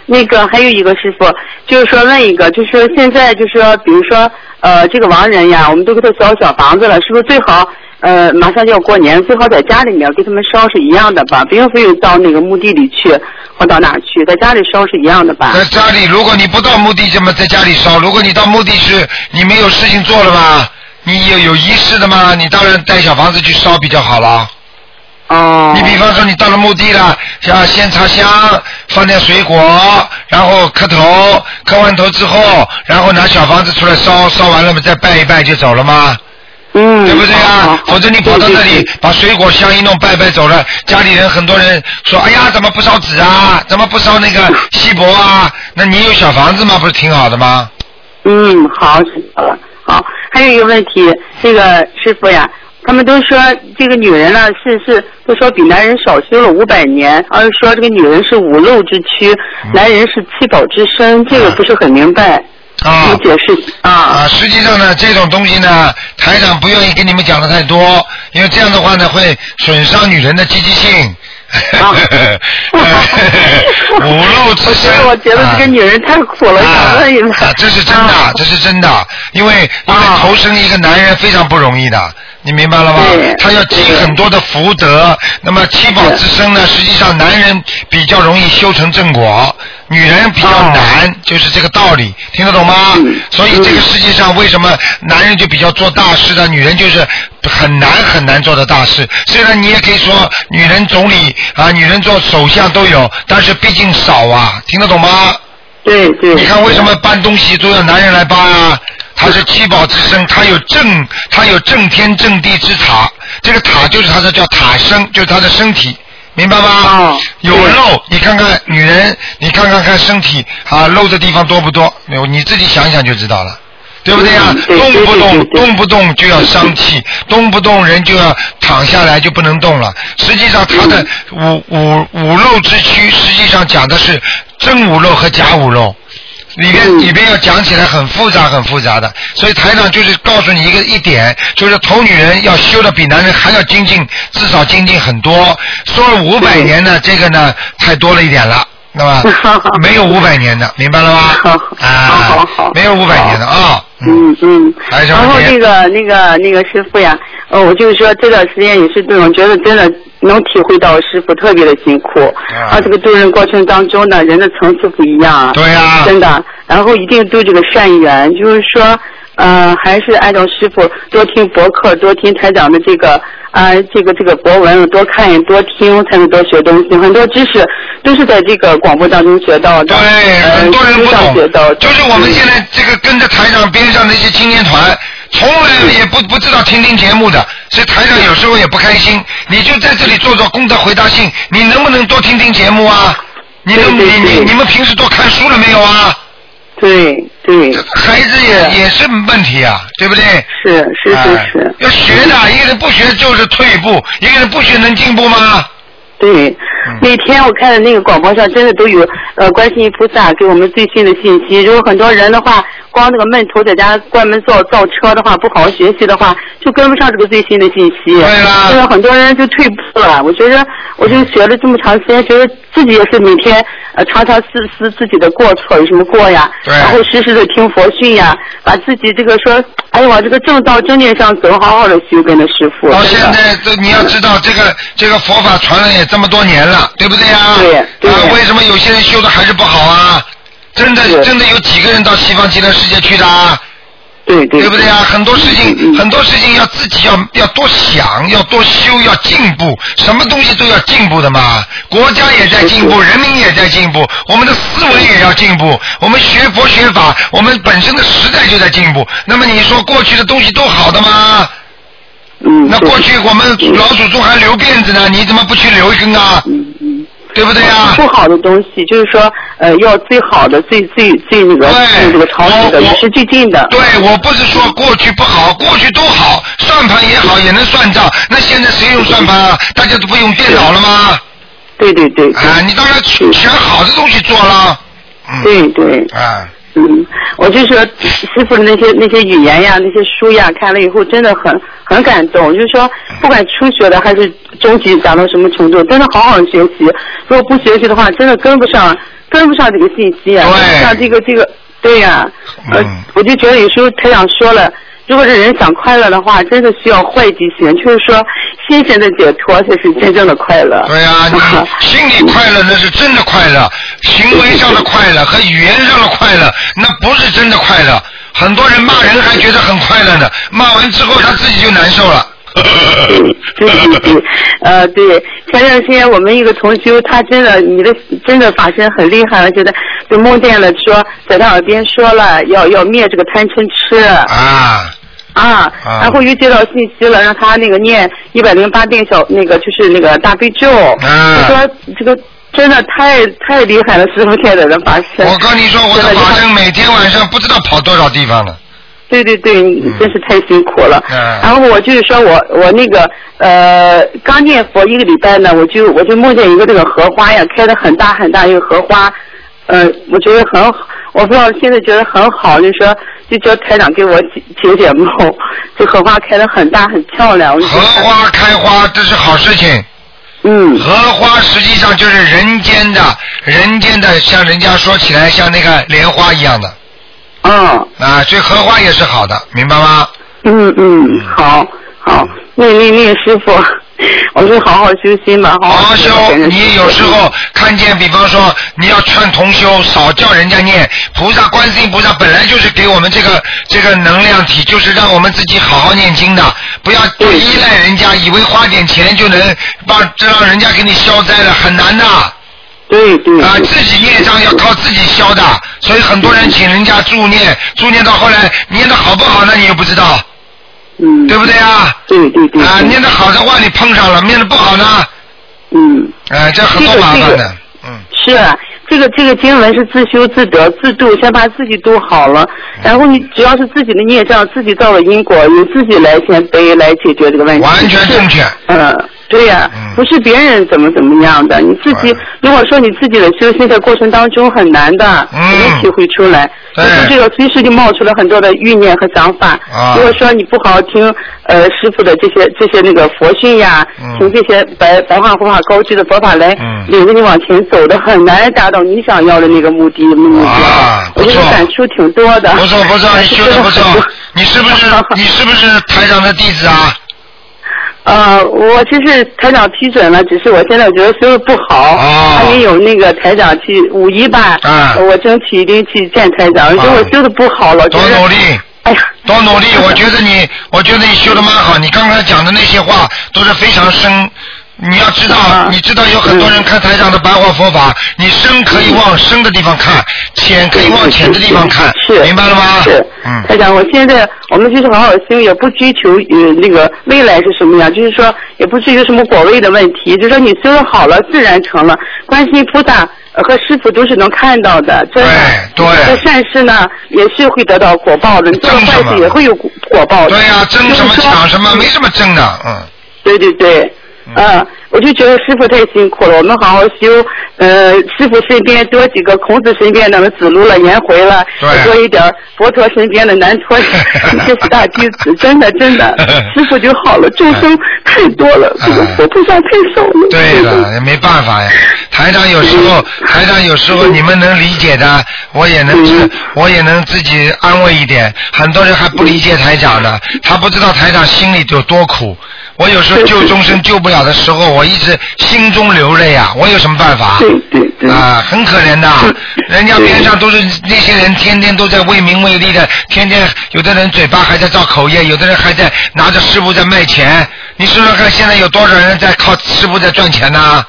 那个还有一个师傅，就是说问一个，就是说现在就是说，比如说呃这个亡人呀，我们都给他烧小房子了，是不是最好呃马上就要过年，最好在家里面给他们烧是一样的吧，不用非要到那个墓地里去或到哪去，在家里烧是一样的吧？在家里，如果你不到墓地，怎么在家里烧？如果你到墓地去你没有事情做了吧？你有有仪式的吗？你当然带小房子去烧比较好了。哦。你比方说你到了墓地了，像先插香，放点水果，然后磕头，磕完头之后，然后拿小房子出来烧，烧完了嘛再拜一拜就走了吗？嗯。对不对啊？否则你跑到那里把水果香一弄，拜拜走了，家里人很多人说，哎呀，怎么不烧纸啊？怎么不烧那个锡箔啊？那你有小房子吗？不是挺好的吗？嗯，好，知道了。好，还有一个问题，这个师傅呀，他们都说这个女人呢是是都说比男人少修了五百年，而是说这个女人是五漏之躯，男人是七宝之身，这个不是很明白。啊，有解释啊。啊，实际上呢，这种东西呢，台长不愿意跟你们讲的太多，因为这样的话呢，会损伤女人的积极性。五路之身。我觉得这个女人太苦了，想问一问。啊，这是真的，这是真的，因为因为投生一个男人非常不容易的，你明白了吗？他要积很多的福德，那么七宝之身呢，实际上男人比较容易修成正果，女人比较难，就是这个道理，听得懂吗？所以这个世界上为什么男人就比较做大事的，女人就是很难很难做的大事。虽然你也可以说女人总理啊，女人做首相都有，但是毕竟少啊，听得懂吗？对对。你看为什么搬东西都要男人来搬啊？他是七宝之身，他有正，他有正天正地之塔，这个塔就是他的叫塔身，就是他的身体，明白吗？有肉，你看看女人，你看看看身体啊，漏的地方多不多？没有你自己想想就知道了。对不对呀？动不动动不动就要伤气，动不动人就要躺下来就不能动了。实际上，他的五五五漏之躯，实际上讲的是真五漏和假五漏。里边里边要讲起来很复杂很复杂的，所以台长就是告诉你一个一点，就是头女人要修的比男人还要精进，至少精进很多。说了五百年呢，这个呢太多了一点了，那么 没有五百年的，明白了吗？啊，没有五百年的啊。嗯嗯。然后那个那个那个师傅呀，呃，我就是说这段时间也是对我觉得真的能体会到师傅特别的辛苦。啊。这个渡人过程当中呢，人的层次不一样啊。对呀真的，然后一定对这个善缘，就是说，呃，还是按照师傅多听博客，多听台长的这个啊，这个这个博文，多看多听，才能多学东西。很多知识都是在这个广播当中学到的。对，呃很多人不书上学到就是我们现在这个跟着台长边上的一些青年团，从来也不不知道听听节目的，所以台长有时候也不开心。你就在这里做做功德回答信，你能不能多听听节目啊？你能你你你们平时多看书了没有啊？对对。孩子也也是问题啊，对不对？是是是。要学的，一个人不学就是退步，一个人不学能进步吗？对，嗯每天我看的那个广播上真的都有呃观世音菩萨给我们最新的信息。如果很多人的话，光那个闷头在家关门造造车的话，不好好学习的话，就跟不上这个最新的信息。对啦所以很多人就退步了。我觉得，我就学了这么长时间，觉得自己也是每天呃常常思思自己的过错有什么过呀，对然后时时的听佛训呀，把自己这个说，哎呀，往这个正道正念上走，好好的修跟着师傅。到现在，这你要知道，这个这个佛法传了也这么多年了，对不对呀？对啊，为什么有些人修的还是不好啊？真的真的有几个人到西方极乐世界去的啊？对对，对不对啊？很多事情，很多事情要自己要要多想，要多修，要进步，什么东西都要进步的嘛。国家也在进步，人民也在进步，我们的思维也要进步。我们学佛学法，我们本身的时代就在进步。那么你说过去的东西都好的吗？嗯。那过去我们老祖宗还留辫子呢，你怎么不去留一根啊？对不对呀？不好的东西，就是说，呃，要最好的、最最最那个最这个潮流的、与时俱进的。对，我不是说过去不好，过去都好，算盘也好，也能算账。那现在谁用算盘啊？大家都不用电脑了吗？对对对。啊，你当然选好的东西做了。对对。啊。嗯，我就说师傅的那些那些语言呀，那些书呀，看了以后真的很很感动。就是说，不管初学的还是中级达到什么程度，真的好好学习。如果不学习的话，真的跟不上，跟不上这个信息啊，跟不上这个这个，对呀、呃，我就觉得有时候台长说了。如果这人想快乐的话，真的需要坏记性，就是说心神的解脱才是真正的快乐。对呀、你 心里快乐那是真的快乐，行为上的快乐 和语言上的快乐，那不是真的快乐。很多人骂人还觉得很快乐呢，骂完之后他自己就难受了。对对对，呃，对，前段时间我们一个同修，他真的，你的真的法身很厉害了，觉得就梦见了说，在他耳边说了要要灭这个贪嗔痴。啊。啊，然后又接到信息了，让他那个念一百零八遍小那个就是那个大悲咒。啊。他说这个真的太太厉害了，师傅现在的法身。我跟你说，我的真法身每天晚上不知道跑多少地方了。对对对，你真是太辛苦了。嗯然后我就是说我我那个呃刚念佛一个礼拜呢，我就我就梦见一个这个荷花呀，开的很大很大一个荷花，呃，我觉得很好，我不知道现在觉得很好，就说就叫台长给我解解解梦，这荷花开的很大很漂亮。荷花开花这是好事情。嗯。荷花实际上就是人间的，人间的，像人家说起来像那个莲花一样的。嗯。啊，所以荷花也是好的，明白吗？嗯嗯，好好，那那那个师傅，我说好好修心吧，好好修。你有时候看见，比方说你要劝同修，少叫人家念菩萨、观世音菩萨本来就是给我们这个这个能量体，就是让我们自己好好念经的，不要不依赖人家，以为花点钱就能帮这让人家给你消灾了，很难的。对对。啊，自己业障要靠自己消的，所以很多人请人家助念，助念到后来念的好不好，那你又不知道。嗯。对不对啊？对对对。啊，念的好的话你碰上了，念的不好呢？嗯。哎，这很多麻烦的。嗯是啊，这个这个经文是自修自得自度，先把自己度好了，然后你只要是自己的孽障，自己造的因果，你自己来先背来解决这个问题。完全正确。嗯，对呀、不是别人怎么怎么样的，你自己如果说你自己的修行的过程当中很难的，嗯你能体会出来。就是这个随时就冒出了很多的欲念和想法。啊如果说你不好好听呃师傅的这些这些那个佛训呀，嗯听这些白白话佛法高级的佛法来领着你往前走的，很难达到你想要的那个目的目标。我觉得感触挺多的。不错不错，你修的不错。你是不是你是不是台长的弟子啊？呃，我其实台长批准了，只是我现在觉得修的不好，还没有那个台长去五一吧，我争取一定去见台长，因为我修的不好了，多努力。哎呀，多努力！我觉得你，我觉得你修的蛮好。你刚才讲的那些话都是非常深。你要知道，你知道有很多人看台上的白话佛法，你深可以往深的地方看，浅可以往浅的地方看，是明白了吗？是，嗯。台长，我现在我们就是好好修，也不追求呃那个未来是什么样，就是说也不追求什么果位的问题，就是说你修的好了，自然成了。观世音菩萨呃和师傅都是能看到的，真的。对。你做善事呢，也是会得到果报的；你做坏事也会有果果报的。对呀、争什么抢什么，没什么争的，嗯。对对对，嗯，我就觉得师傅太辛苦了，我们好好修，呃，师傅身边多几个孔子身边的子路了、颜回了，多一点佛陀身边的南陀一些四大弟子，真的真的，师傅就好了，众生太多了，这个佛菩萨太少了。对了，也没办法呀。台长有时候，台长有时候你们能理解的，我也能，我也能自己安慰一点。很多人还不理解台长呢，他不知道台长心里有多苦。我有时候救终生救不了的时候，我一直心中流泪啊！我有什么办法？对对对。啊，很可怜的，人家边上都是那些人，天天都在为名为利的，天天有的人嘴巴还在造口业，有的人还在拿着师傅在卖钱。你说说看，现在有多少人在靠师傅在赚钱呢？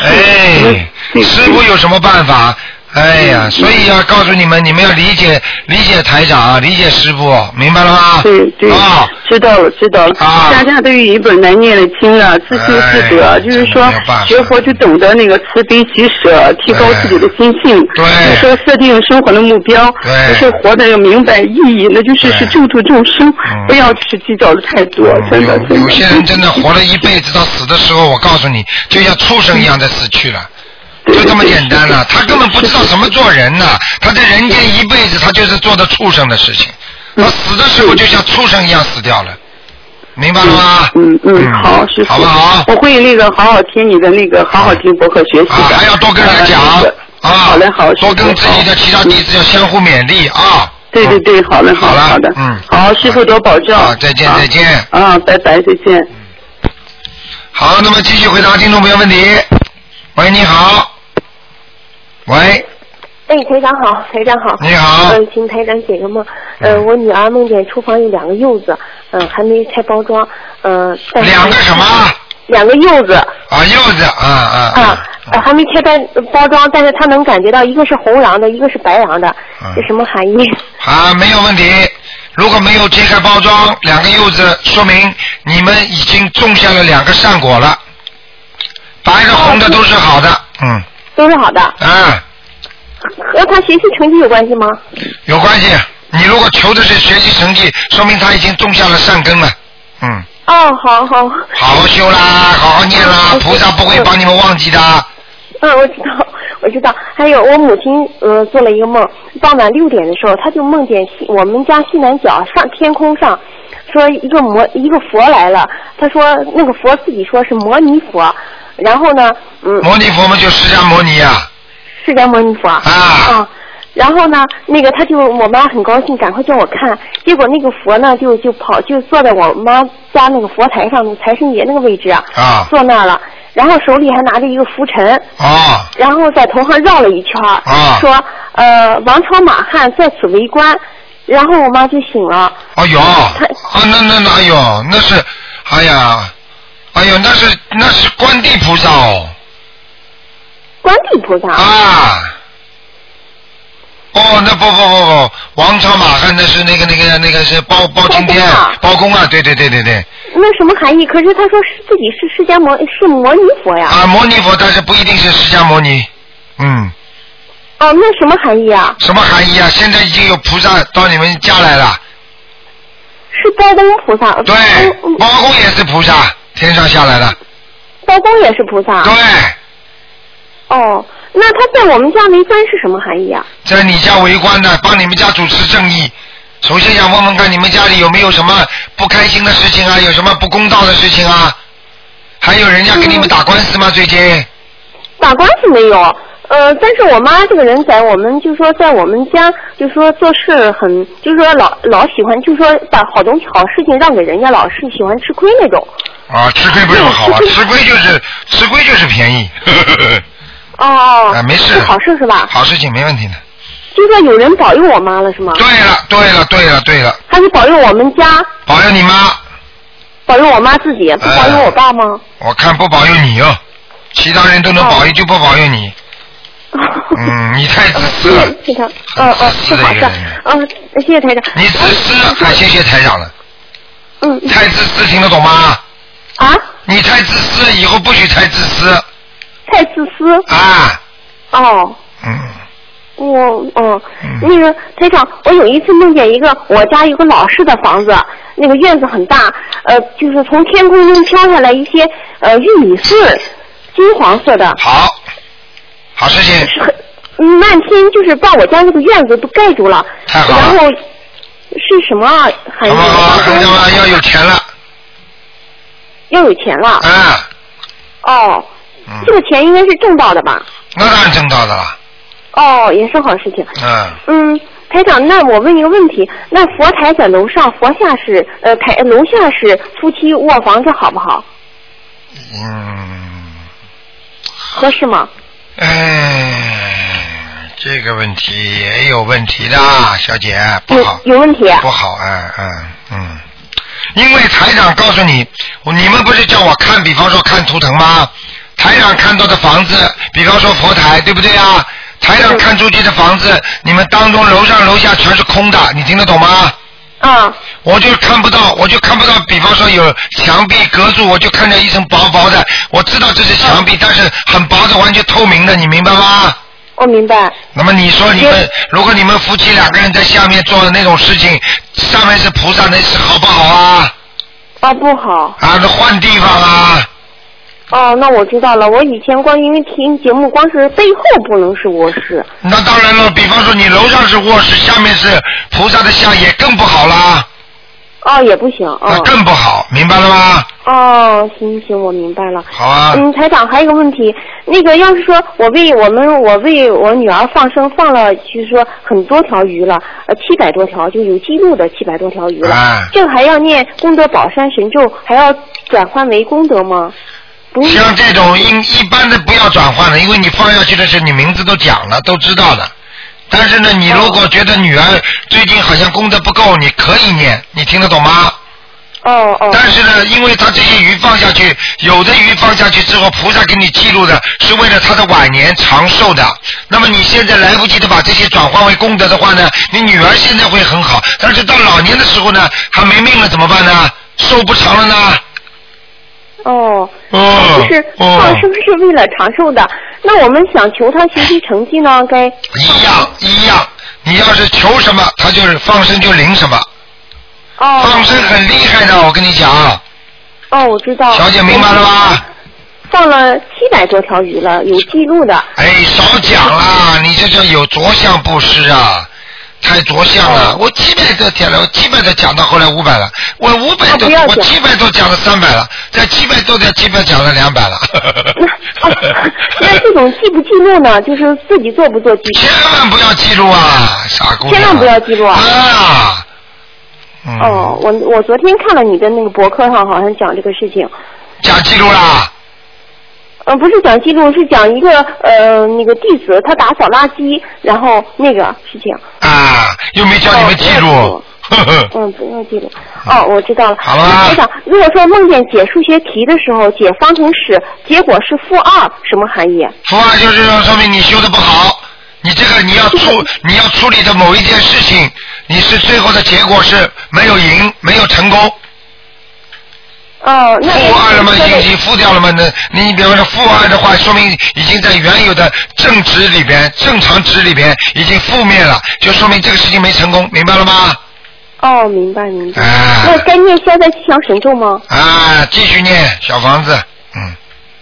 哎，师傅有什么办法？哎呀，所以要告诉你们，你们要理解理解台长，理解师傅，明白了吗？对对，啊，知道了知道了。啊家家都有一本难念的经啊，自修自得，就是说学佛就懂得那个慈悲喜舍，提高自己的心性。对就说设定生活的目标，对就是活得要明白意义，那就是是救度众生，不要去计较的太多，真的真的。嗯有些人真的活了一辈子，到死的时候，我告诉你，就像畜生一样的死去了。就这么简单了，他根本不知道什么做人呢。他在人间一辈子，他就是做的畜生的事情。他死的时候就像畜生一样死掉了，明白了吗？嗯嗯，好，师傅，好不好？我会那个好好听你的那个，好好听博客学习的。啊，还要多跟人讲啊啊，好嘞，好，多跟自己的其他弟子要相互勉励啊。对对对，好嘞，好好了好的，嗯，好，师傅多保重。啊，再见再见。啊，拜拜，再见。好，那么继续回答听众朋友问题。喂，你好。喂，哎，台长好，台长好。你好嗯、请台长解个梦。呃、我女儿梦见厨房有两个柚子，嗯、还没拆包装，嗯、但是两个什么？两个柚子啊，柚子，啊啊啊、呃还没拆包包装，但是她能感觉到一个是红瓤的，一个是白瓤的，嗯这什么含义？啊，没有问题。如果没有揭开包装，两个柚子，说明你们已经种下了两个善果了。白的、红的都是好的，嗯，都是好的，啊，和他学习成绩有关系吗？有关系。你如果求的是学习成绩，说明他已经种下了善根了，嗯，哦，好好。好好修啦，好好念啦，菩萨不会帮你们忘记的。嗯，我知道，我知道。还有我母亲呃做了一个梦，傍晚六点的时候，她就梦见西我们家西南角上天空上，说一个魔一个佛来了。她说那个佛自己说是摩尼佛，然后呢，嗯，摩尼佛嘛，就释迦摩尼呀、释迦摩尼佛啊。啊然后呢，那个他就我妈很高兴，赶快叫我看。结果那个佛呢，就就跑就坐在我妈家那个佛台上，财神爷那个位置啊，啊坐那儿了。然后手里还拿着一个拂尘，啊然后在头上绕了一圈，啊说呃王朝马汉在此围观，然后我妈就醒了。哎呦，啊，那那那哎呦，那是，哎呀，哎呦，那是那是观地菩萨哦。观地菩萨。啊。哦，那不不不不，王朝马汉那是那个那个那个是包包青天，包公啊，对对对对对，那什么含义？可是他说是自己是释迦摩是摩尼佛呀。啊，摩尼佛，但是不一定是释迦摩尼，嗯，哦，那什么含义啊？什么含义啊？现在已经有菩萨到你们家来了，是包公菩萨。对，包公也是菩萨，天上下来的，包公也是菩萨。对。哦，那他在我们家围观是什么含义啊？在你家围观的，帮你们家主持正义。首先想问问看，你们家里有没有什么不开心的事情啊？有什么不公道的事情啊？还有人家跟你们打官司吗？最近？打官司没有，呃，但是我妈这个人在我们就说在我们家就说做事很就说老老喜欢就说把好东西好事情让给人家，老是喜欢吃亏那种。啊，吃亏不是好啊，吃亏就是吃亏就是便宜。哦。啊，没事。是好事是吧？好事情没问题的。就算有人保佑我妈了是吗？对了，对了，对了，对了，还是保佑我们家，保佑你妈，保佑我妈自己，不保佑我爸吗？我看不保佑你哦，其他人都能保佑，就不保佑你。嗯，你太自私了。谢谢台，嗯嗯，是好事，嗯，谢谢台长。你自私，还谢谢台长了。嗯。太自私，听得懂吗？啊？你太自私，以后不许太自私。太自私。啊。哦。嗯。我哦，那个台长，我有一次梦见一个我家有个老式的房子，那个院子很大，呃，就是从天空中飘下来一些呃玉米穗，金黄色的。好，好事情。嗯漫天就是把我家那个院子都盖住了。太好了然后是什么啊含义？好好，很好了，要有钱了。要有钱了。啊。哦，嗯这个钱应该是挣到的吧？那当然挣到的了。哦，也是好事情。嗯，嗯，台长，那我问一个问题，那佛台在楼上，佛下是呃台楼下是夫妻卧房，这好不好？嗯，合适吗？哎，这个问题也有问题的，小姐，不好，有问题。不好，嗯嗯嗯，因为台长告诉你，你们不是叫我看，比方说看图腾吗？台长看到的房子，比方说佛台，对不对啊？台长看出去的房子，你们当中楼上楼下全是空的，你听得懂吗？啊。我就看不到，我就看不到，比方说有墙壁隔住，我就看见一层薄薄的，我知道这是墙壁，但是很薄的，完全透明的，你明白吗？我明白。那么你说你们，如果你们夫妻两个人在下面做的那种事情，上面是菩萨，那是好不好啊？啊，不好。啊，那换地方啊。哦，那我知道了。我以前光因为听节目，光是背后不能是卧室。那当然了，比方说你楼上是卧室，下面是菩萨的像，也更不好啦。哦，也不行。哦。那更不好，明白了吗？哦，行行，我明白了。好啊。嗯，台长还有一个问题，那个要是说我为我们我为我女儿放生放了，就是说很多条鱼了，呃，七百多条，就有记录的七百多条鱼了。哎这个还要念功德宝山神咒，还要转换为功德吗？像这种一一般的不要转换的，因为你放下去的时候，你名字都讲了，都知道的。但是呢，你如果觉得女儿最近好像功德不够，你可以念，你听得懂吗？哦哦。但是呢，因为他这些鱼放下去，有的鱼放下去之后，菩萨给你记录的是为了他的晚年长寿的。那么你现在来不及的把这些转换为功德的话呢，你女儿现在会很好，但是到老年的时候呢，还没命了怎么办呢？寿不长了呢？哦。哦就是放生是为了长寿的，那我们想求他学习成绩呢，该一样一样，你要是求什么，他就是放生就灵什么。哦。放生很厉害的，我跟你讲。哦，我知道。小姐明白了吧？放了七百多条鱼了，有记录的。哎，少讲啦！你这叫有着相布施啊，太着相哦了。我七百多条了，我七百多讲到后来五百了，我五百多，我七百多讲了三百了，在七百多条七百讲了两百了。那这种记不记录呢？就是自己做不做记录？千万不要记录啊，傻姑娘！千万不要记录啊！啊。嗯哦，我我昨天看了你的那个博客上，好像讲这个事情。讲记录啦。呃，不是讲记录，是讲一个呃那个弟子他打扫垃圾，然后那个事情。啊，又没叫你们 记录。嗯，不用记录。哦，我知道了。好了我想，如果说梦见解数学题的时候解方程式，结果是负二，什么含义？负二就是说明你修的不好，你这个你要处 你要处理的某一件事情，你是最后的结果是没有赢，没有成功。哦，那负二了吗？已经已经负掉了吗？那你比方说负二的话，说明已经在原有的正值里边、正常值里边已经负面了，就说明这个事情没成功，明白了吗？哦，明白明白。啊那该念消灾吉祥神咒吗？啊，继续念小房子，嗯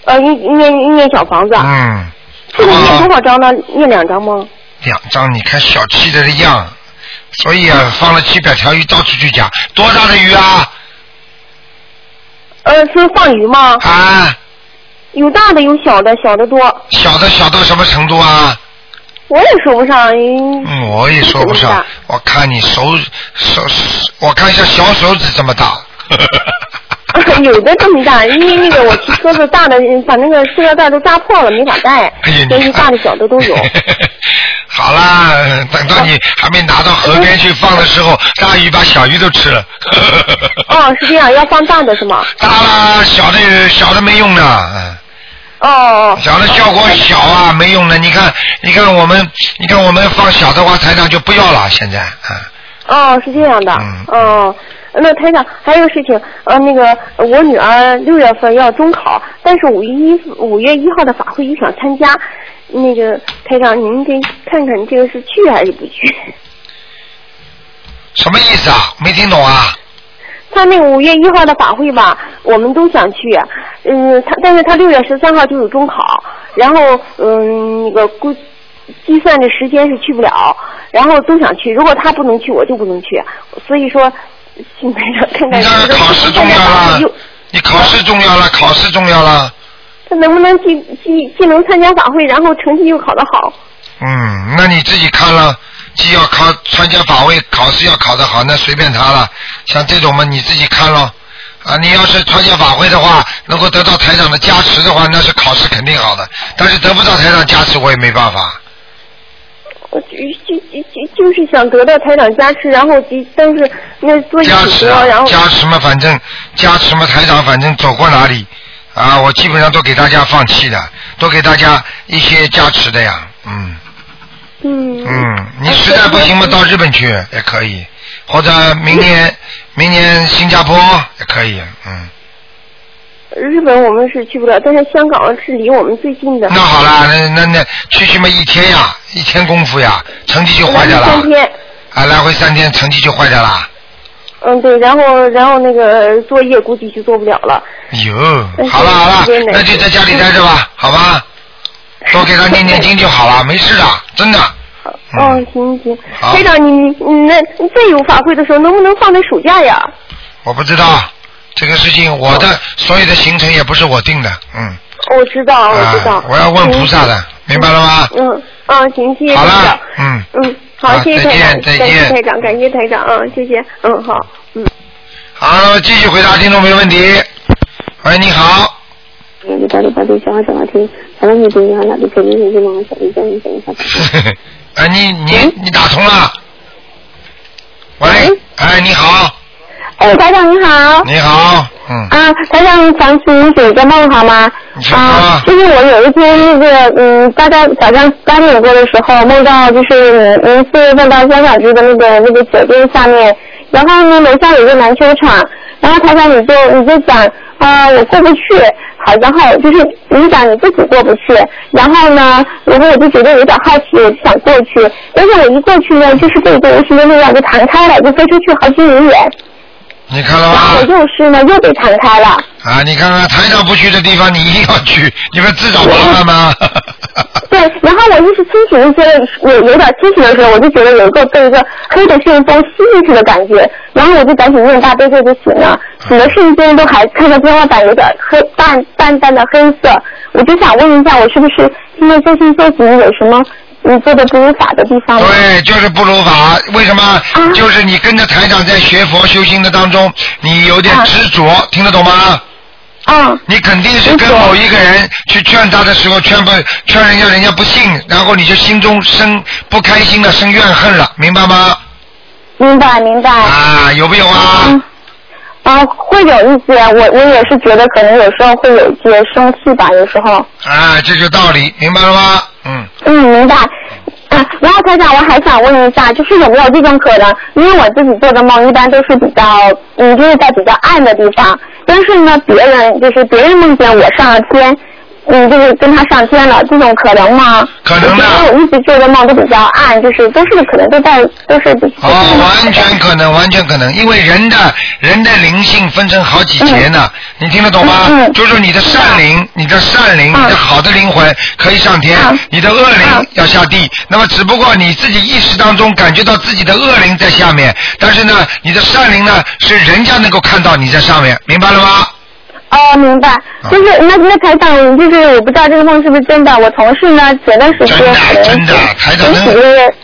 呃，念念念小房子。啊。嗯，这个念多少张呢？念两张吗？两张，你看小气的样，所以啊，放了七百条鱼到处去讲，多大的鱼啊？呃，是放鱼吗？啊。有大的，有小的，小的多。小的小到什么程度啊？我也说不上。我也说不上。我看你手手，我看像小手指这么大。有的这么大，因为那个我骑车子大的，把那个塑料袋都扎破了，没法带，所以大的小的都有。好啦，等到你还没拿到河边去放的时候，大鱼把小鱼都吃了。哦，是这样，要放大的是吗？大啦，小的小的没用的。嗯哦哦。小的效果小啊，没用的。你看，你看我们，你看我们放小的话，台长就不要了。现在啊，哦，是这样的。嗯哦，那台长还有个事情，呃，那个我女儿六月份要中考，但是五月一五月一号的法会又想参加，那个台长您给看看这个是去还是不去？什么意思啊？没听懂啊？他那个五月一号的法会吧，我们都想去，嗯，他但是他六月十三号就有中考，然后嗯那个估计算的时间是去不了，然后都想去，如果他不能去，我就不能去，所以说，请台长看看这个考试重要了，你考试重要了，考试重要了。他能不能既既既能参加法会，然后成绩又考得好？嗯，那你自己看了，既要考参加法会，考试要考得好，那随便他了。像这种嘛，你自己看咯。啊，你要是参加法会的话，能够得到台长的加持的话，那是考试肯定好的。但是得不到台长加持，我也没办法。我就就就就就是想得到台长加持，然后就但是那做一加持然后加持嘛，反正加持嘛，台长反正走过哪里啊，我基本上都给大家放弃的，都给大家一些加持的呀，嗯嗯嗯，你实在不行嘛，到日本去也可以，或者明年 明年新加坡也可以，嗯。日本我们是去不了，但是香港是离我们最近的。那好啦，那那那去去嘛一天呀，一天功夫呀，成绩就坏掉了。三天。啊，来回三天，成绩就坏掉了。嗯，对，然后然后那个作业估计就做不了了。哟好了好了，那就在家里待着吧，好吧？多给他念念经就好了，没事的，真的。哦，行行，好台长，你你那你再有法会的时候，能不能放在暑假呀？我不知道这个事情，我的所有的行程也不是我定的，嗯。我知道，我知道。啊，我要问菩萨的，明白了吗？嗯，啊，行，谢谢好了。，嗯。嗯，好，好谢谢台长，再见感谢台长，感谢台长，嗯，谢谢，嗯，好，嗯。好，那么继续回答听众朋友问题。喂，你好，你打听，反正你那就肯定是这么小一下。哎，你你你打通了？喂，哎，你好，哎，台长你好。你好，嗯，啊，台长，想请你解个梦好吗？啊，就是我有一天那个，嗯，大概早上八点多的时候，梦到就是嗯四月份到香港去的那个那个酒店下面，然后呢楼下有个篮球场，然后台长你就你就讲啊、我过不去，好，然后就是你讲你自己过不去，然后呢，然后我就觉得有点好奇，我就想过去，但是我一过去呢，就是被一个无形的力量就弹开了，就飞出去好几米远，你看了吗？我又是呢又被弹开了。啊，你看看台长不去的地方，你一定要去，你们自找麻烦吗？对，然后我就是清醒一些，有有点清醒的时候，我就觉得有一个被一个黑的旋风吸进去的感觉，然后我就赶紧念大悲咒就醒了，醒的瞬间都还看到天花板有点黑淡淡淡的黑色，我就想问一下，我是不是现在修行修行有什么你做的不如法的地方吗？对，就是不如法。为什么？就是你跟着台长在学佛修心的当中，你有点执着，听得懂吗？啊。你肯定是跟某一个人去劝他的时候，劝不劝人家，人家不信，然后你就心中生不开心了，生怨恨了，明白吗？明白明白。啊，有没有啊？啊，会有一些，我我也是觉得可能有时候会有一些生气吧，有时候。啊，这就道理，明白了吗？嗯。嗯，明白。啊，然后台长，我还想问一下，就是有没有这种可能？因为我自己做的梦一般都是比较，嗯，就是在比较暗的地方，但是呢，别人就是别人梦见我上了天，嗯，就是跟他上天了，这种可能吗？可能的。因为我一直做的梦都比较暗，就是都是可能都在都是。哦，完全可能，完全可能，因为人的人的灵性分成好几节呢，你听得懂吗？就是你的善灵，你的善灵，你的好的灵魂可以上天，你的恶灵要下地。那么只不过你自己意识当中感觉到自己的恶灵在下面，但是呢，你的善灵呢是人家能够看到你在上面，明白了吗？哦，明白，就是那那台长，就是我不知道这个梦是不是真的。我同事呢，前段时间真的，台长能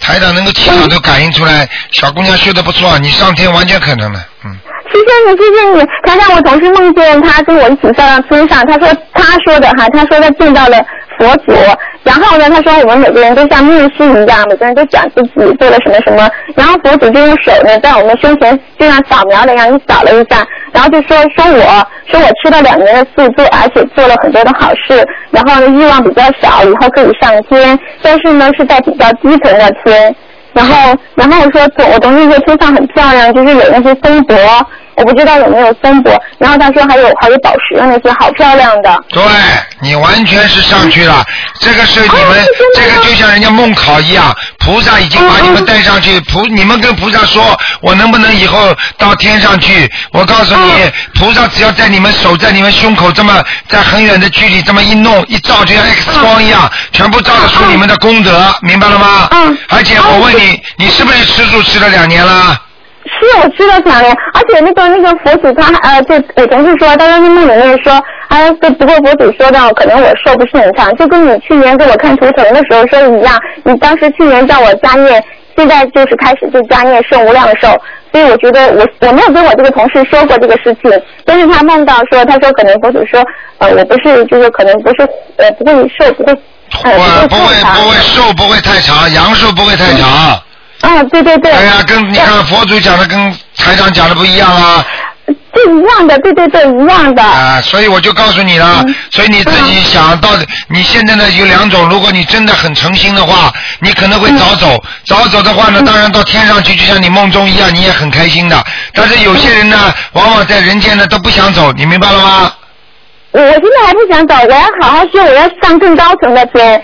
台长能够气场都感应出来，小姑娘修的不错，你上天完全可能的，嗯。谢谢你，谢谢你。台长，我同事梦见他跟我一起上到天上，他说他说的哈，他说他见到了佛祖，然后呢，他说我们每个人都像牧师一样，每个人都讲自己做了什么什么，然后佛祖就用手呢在我们胸前就像扫描了一样，一扫了一下，然后就说说我说我吃了两年的素做，而且做了很多的好事，然后呢欲望比较少，以后可以上天，但是呢是在比较低层的天。然后，然后我说，我同事说天上很漂亮，就是有那些松柏，我不知道有没有松柏。然后他说还有还有宝石的那些，好漂亮的。对你完全是上去了，这个是你们，这个就像人家梦考一样，菩萨已经把你们带上去，菩你们跟菩萨说，我能不能以后到天上去？我告诉你，菩萨只要在你们手在你们胸口这么在很远的距离这么一弄一照，就像 X 光一样，全部照得出你们的功德，明白了吗？嗯。而且我问你，你是不是吃素吃了两年了？是我知道强烈，而且那个那个佛祖他还呃，就我同事说，他在梦里面说，啊，对，不过佛祖说的可能我寿不是很长，就跟你去年给我看图腾的时候说的一样，你当时去年叫我加念，现在就是开始就加念圣无量寿，所以我觉得我我没有跟我这个同事说过这个事情，但是他梦到说，他说可能佛祖说，呃，我不是就是可能不是呃不会寿不会我不会会不会寿不会太长，阳寿不会太长。啊，对对对。哎呀，跟你看佛祖讲的跟台长讲的不一样啊。是一样的，对对对，一样的。啊，所以我就告诉你了，所以你自己想到底，你现在呢有两种，如果你真的很诚心的话，你可能会早走，早走的话呢，当然到天上去，就像你梦中一样，你也很开心的。但是有些人呢，往往在人间呢都不想走，你明白了吗？我我现在还不想走，我要好好修，我要上更高层的天。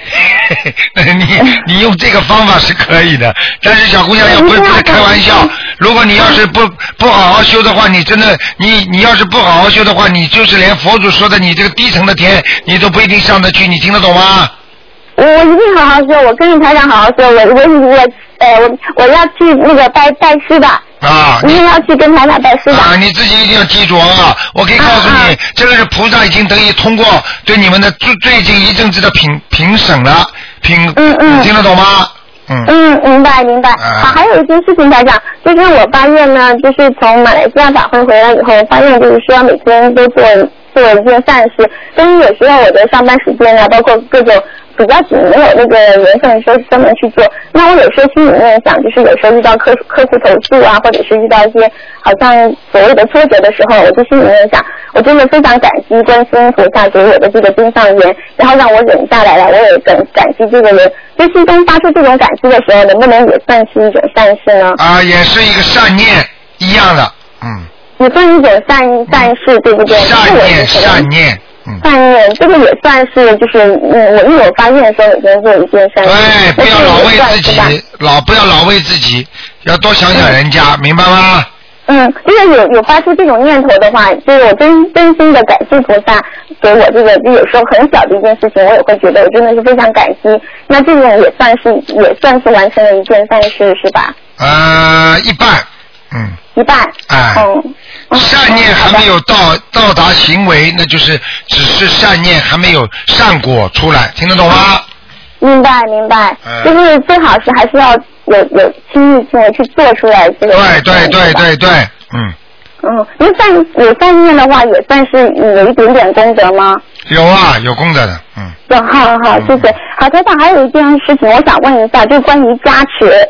你你用这个方法是可以的，但是小姑娘要不是不是开玩笑，如果你要是不不好好修的话，你真的你你要是不好好修的话，你就是连佛祖说的你这个低层的天，你都不一定上得去，你听得懂吗？我我一定好好修，我跟你台长好好修，我我我呃我我要去那个拜拜师的。啊，你也要去跟台长拜师的。啊，你自己一定要记住啊！我可以告诉你，这个是菩萨已经等于通过对你们的最最近一阵子的评评审了，评，嗯嗯你听得懂吗？嗯。嗯，明白明白。好，还有一件事情，台长，就是我发现呢，就是从马来西亚法会回来以后，发现就是说每天都做做一件善事，但是有时候我的上班时间啊，包括各种比较紧没有那个缘分的时候专门去做。那我有时候心里面想，就是有时候遇到客客户投诉啊，或者是遇到一些好像所谓的挫折的时候，我就心里面想，我真的非常感激观世音菩萨给我的这个真上缘，然后让我忍下来了，我也感感激这个人。就心中发出这种感激的时候，能不能也算是一种善事呢？啊，也是一个善念一样的，嗯，也算一点善善事，对不对？善念善念，善念，这个也算是，就是嗯，我一有发现的时候，每天做一件善事。对，不要老为自己，老不要老为自己，要多想想人家，明白吗？嗯，就是有有发出这种念头的话，就是我真真心的感谢菩萨给我这个，就有时候很小的一件事情，我也会觉得我真的是非常感激。那这种也算是也算是完成了一件善事，是吧？呃，一半，嗯，一半。哎，善念还没有到到达行为，那就是只是善念还没有善果出来，听得懂吗？明白明白，嗯就是最好是还是要有有亲力亲为去做出来这个。对对对对对，嗯，嗯，因为善有善念的话，也算是有一点点功德吗？有啊，有功德的，嗯，对，好好好，谢谢。好，台长，还有一件事情，我想问一下，就关于加持。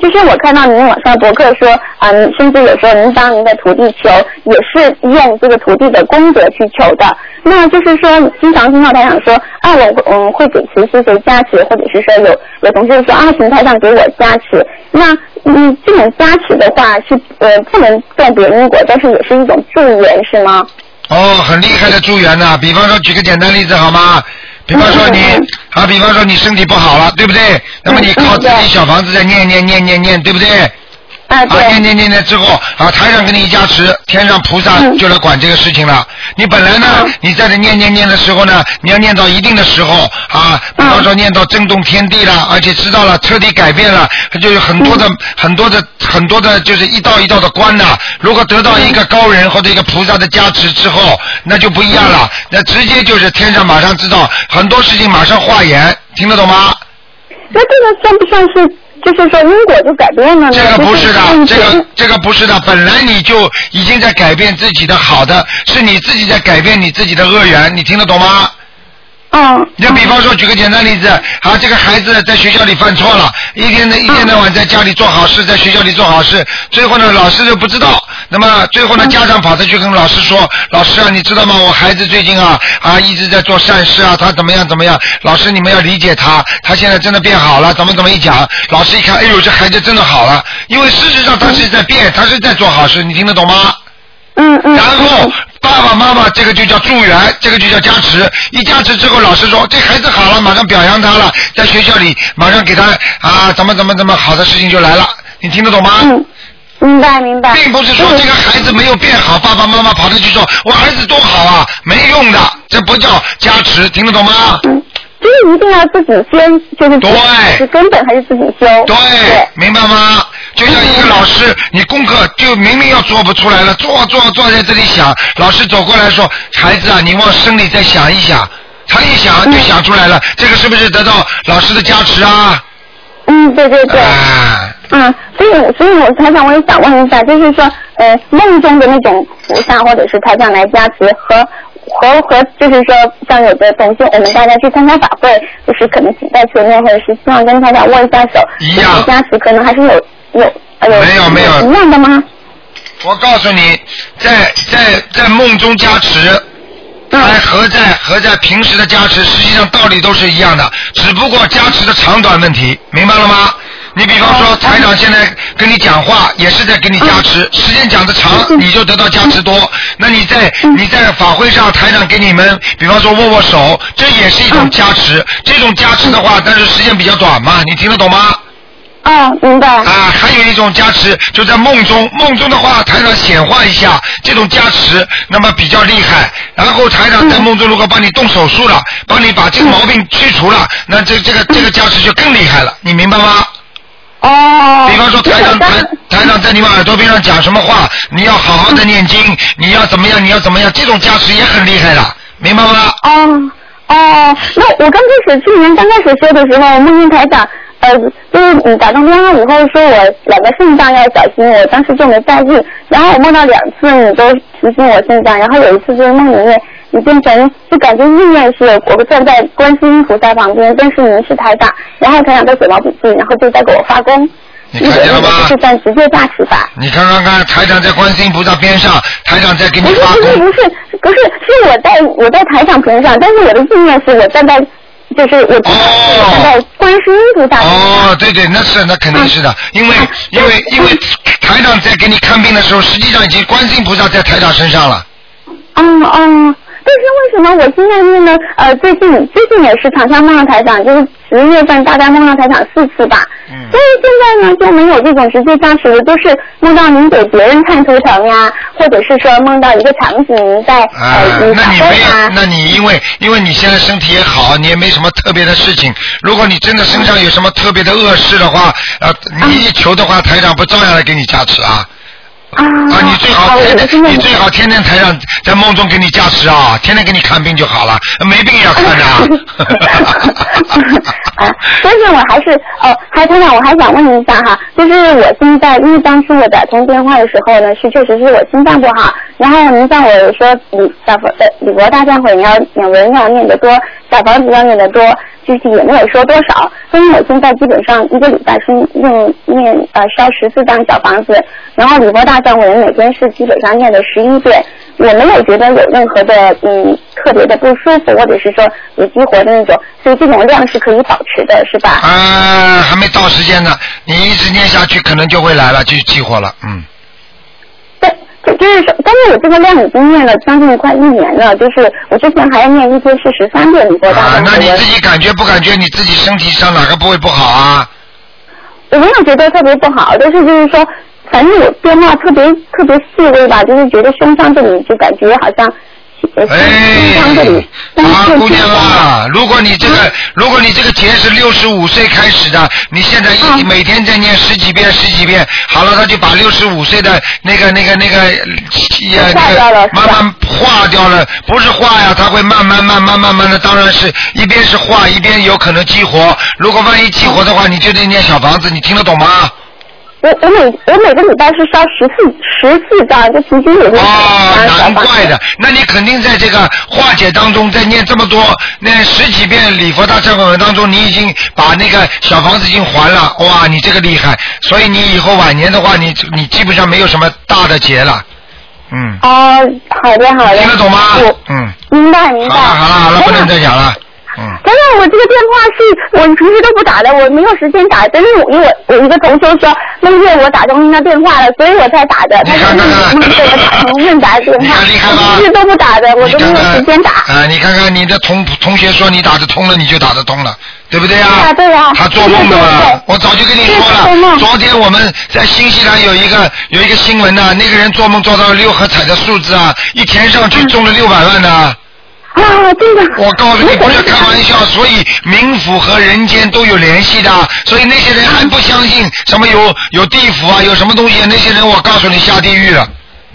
就是我看到您网上博客说，嗯、甚至有时候您帮您的徒弟求，也是用这个徒弟的功德去求的。那就是说，经常听到台长说，啊，我嗯会给谁谁谁加持，或者是说有有同事说啊，请台长给我加持。那嗯，这种加持的话是呃不能断别因果，但是也是一种助缘，是吗？哦，很厉害的助缘呐、比方说，举个简单例子好吗？比方说你 啊，比方说你身体不好了，对不对？那么你靠自己小房子在念念念念念，对不对？啊，念念念念之后，啊，台上给你一加持，天上菩萨就来管这个事情了。你本来呢，你在这念念念的时候呢，你要念到一定的时候啊，比方说念到震动天地了，而且知道了彻底改变了，就有很多的、很多的、很多的，就是一道一道的关呐。如果得到一个高人或者一个菩萨的加持之后，那就不一样了，那直接就是天上马上知道很多事情马上化缘，听得懂吗？那这个算不算是，就是说因果就改变了呢？这个不是的，就这个这个不是的，本来你就已经在改变自己的好的，是你自己在改变你自己的恶缘，你听得懂吗？嗯。你就比方说，举个简单例子，啊，这个孩子在学校里犯错了，一天的一天到晚在家里做好事，在学校里做好事，最后呢，老师就不知道，那么最后呢，家长跑着去跟老师说，老师啊，你知道吗？我孩子最近啊啊一直在做善事啊，他怎么样怎么样？老师你们要理解他，他现在真的变好了，怎么怎么一讲，老师一看，哎呦，这孩子真的好了，因为事实上他是在变，他是在做好事，你听得懂吗？嗯嗯。然后爸爸妈妈这个就叫助缘，这个就叫加持。一加持之后，老师说这孩子好了，马上表扬他了，在学校里马上给他啊怎么怎么怎么好的事情就来了，你听得懂吗？嗯。明白明白。并不是说这个孩子没有变好，爸爸妈妈跑着去说我儿子多好啊，没用的，这不叫加持，听得懂吗？就是一定要自己先，就是对是根本还是自己修。对，明白吗？就像一个老师，你功课就明明要做不出来了，做做做在这里想，老师走过来说：“孩子啊，你往深里再想一想。”他一想就想出来了，这个是不是得到老师的加持啊？嗯，对对对。嗯，所以所以我台长我也想问一下，就是说，呃，梦中的那种菩萨或者是台长来加持和和和，就是说，像有的同学我们大家去参加法会，就是可能请在前面，或者是希望跟台长握一下手，一样加持可能还是有没有没有一样的吗？我告诉你，在在在梦中加持，还和在和在平时的加持，实际上道理都是一样的，只不过加持的长短问题，明白了吗？你比方说，台长现在跟你讲话，也是在给你加持，时间讲的长，你就得到加持多。那你在你在法会上，台长给你们，比方说握握手，这也是一种加持。这种加持的话，但是时间比较短嘛，你听得懂吗？啊，明白。啊，还有一种加持，就在梦中，梦中的话，台长显化一下这种加持，那么比较厉害。然后台长在梦中如果帮你动手术了，帮你把这个毛病去除了，那这这个这个加持就更厉害了，你明白吗？哦。比方说台长 台台长在你们耳朵边上讲什么话，你要好好的念经，你要怎么样，你要怎么样，这种加持也很厉害的，明白吗？哦哦，那我刚开始去年刚开始修的时候，梦见台长，呃，就是你打通电话以后说我两个肾脏要小心，我当时就没在意。然后我梦到两次你都提醒我肾脏，然后有一次就是梦里面你变成就感觉意念是我站在观世音菩萨旁边，但是您是台长，然后台长在写毛笔字，然后就在给我发功。你看见了吗？是算直接加持法。你看看看，台长在观世音菩萨边上，台长在给你不是发功。不是不是不是，是我在我在台长边上，但是我的意念是我站在，就是我知道是在观世音菩萨。哦，对对，那是那肯定是的，因为因为因为台长在给你看病的时候，实际上已经观世音菩萨在台长身上了。嗯嗯，但是为什么我现在念呢？呃，最近最近也是常常梦到台长，就是十月份大概梦到台长四次吧。嗯。所以现在呢就没有这种直接加持的，都是梦到您给别人看图腾呀，或者是说梦到一个场景您在啊呃，那你没有。那你因为因为你现在身体也好，你也没什么特别的事情。如果你真的身上有什么特别的恶事的话，呃，你一求的话，台长不照样来给你加持啊？啊，你最好天天，你最好天天台上在梦中给你加持啊，天天给你看病就好了，没病也要看的啊。啊，但是我还是呃，还团长，我还想问一下哈，就是我现在因为当初我打通电话的时候呢，是确实是我心脏不好，然后您像我说李小佛呃李博大忏悔你要念文要念得多，小房子要念得多，具体也没有说多少，所以我现在基本上一个礼拜是用念呃烧十四张小房子，然后礼佛大忏悔每天是基本上念的十一遍，我没有觉得有任何的嗯特别的不舒服，或者是说有激活的那种，所以这种量是可以保持的，是吧？啊，还没到时间呢，你一直念下去，可能就会来了，就激活了，嗯。就就是说，但是我这个量已经念了将近快一年了，就是我之前还要念一天是十三遍你说大啊，忏悔文。那你自己感觉不感觉你自己身体上哪个部位不好啊？我没有觉得特别不好，但是就是说，反正有变化特别特别细微吧，就是觉得胸腔这里就感觉好像。呃胸腔这里，啊，姑娘啊，如果你这个，如果你这个节是六十五岁开始的，你现在一每天在念十几遍十几遍，好了，他就把六十五岁的那个那个那个也那个慢慢化掉了，不是化呀，它会慢慢慢慢慢慢的，当然是一边是化，一边有可能激活。如果万一激活的话，你就得念小房子，你听得懂吗？我我每我每个礼拜是烧十四十四张，就平均也是哦，难怪的，那你肯定在这个化解当中，在念这么多那十几遍礼佛大忏悔文当中，你已经把那个小房子已经还了，哇，你这个厉害，所以你以后晚年的话，你你基本上没有什么大的劫了，嗯，啊，好的好的。听得懂吗？嗯，明白明白。好了好了好了，不能再讲了。但是我这个电话是我平时都不打的，我没有时间打。但是我我我一个同学说那个月我打通您的电话了，所以我才打的。他说你能给我打通问答电话，我平时都不打的，我都没有时间打。啊，你看看你的同同学说你打得通了，你就打得通了，对不对呀？对呀对呀他做梦的嘛我早就跟你说了。昨天我们在新西兰有一个有一个新闻呢，那个人做梦做到六合彩的数字啊，一填上去中了六百万呢。啊，真的。我告诉你，不要开玩笑，所以冥府和人间都有联系的，所以那些人还不相信什么有有地府啊，有什么东西，那些人我告诉你下地狱了，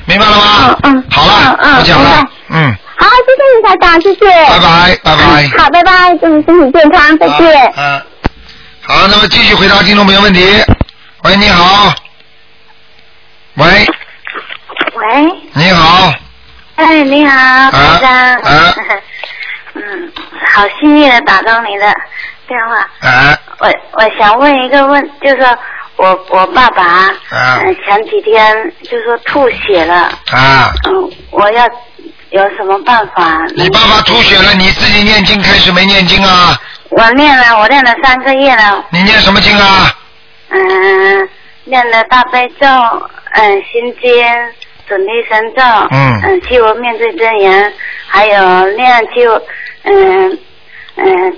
明白了吗？嗯嗯。好了，嗯不讲了，嗯，好，谢谢你台长，谢谢。拜拜拜拜。好，拜拜，祝你身体健康，再见。嗯，好，那么继续回答听众朋友问题。喂，你好。喂，喂，你好，哎，你好，台长。啊 嗯，好幸运的打通你的电话。啊我我想问一个问，就是说我我爸爸，前几天就说吐血了，啊，嗯，我要有什么办法？你爸爸吐血了，你自己念经开始没念经啊？我念了，我念了三个月了，你念什么经啊？嗯，念了大悲咒，嗯，心经。准提神咒，嗯嗯，七佛面对真言，还有练就，嗯嗯，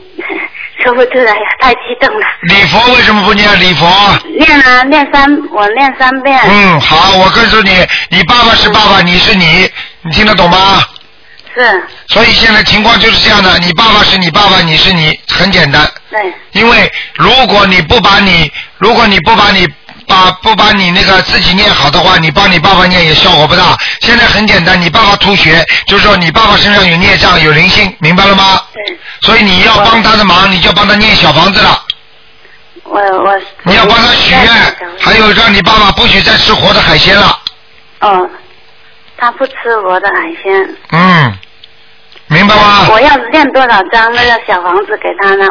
说不出来，太激动了。礼佛为什么不念礼佛？念啊，念三，我念三遍。嗯，好，我告诉你，你爸爸是爸爸，你是你，你听得懂吗？是。所以现在情况就是这样的，你爸爸是你爸爸，你是你，很简单。对。因为如果你不把你，如果你不把你把不把你那个自己念好的话，你帮你爸爸念也效果不大。现在很简单，你爸爸吐血，就是说你爸爸身上有孽障，有灵性，明白了吗？对。所以你要帮他的忙，你就帮他念小房子了。我我。你要帮他许愿，还有让你爸爸不许再吃活的海鲜了。哦，他不吃活的海鲜。嗯，明白吗？我要念多少张那个小房子给他呢？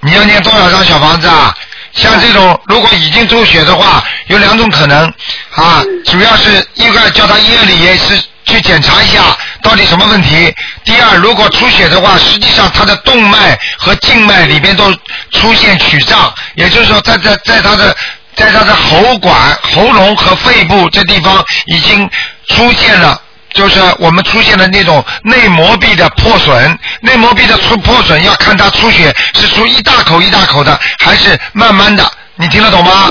你要念多少张小房子啊？像这种如果已经出血的话，有两种可能啊，主要是一个叫他医院里也是去检查一下到底什么问题。第二，如果出血的话，实际上他的动脉和静脉里边都出现曲张，也就是说在在在他的在他的喉管、喉咙和肺部这地方已经出现了。就是我们出现的那种内膜壁的破损，内膜壁的出破损要看它出血是出一大口一大口的，还是慢慢的，你听得懂吗？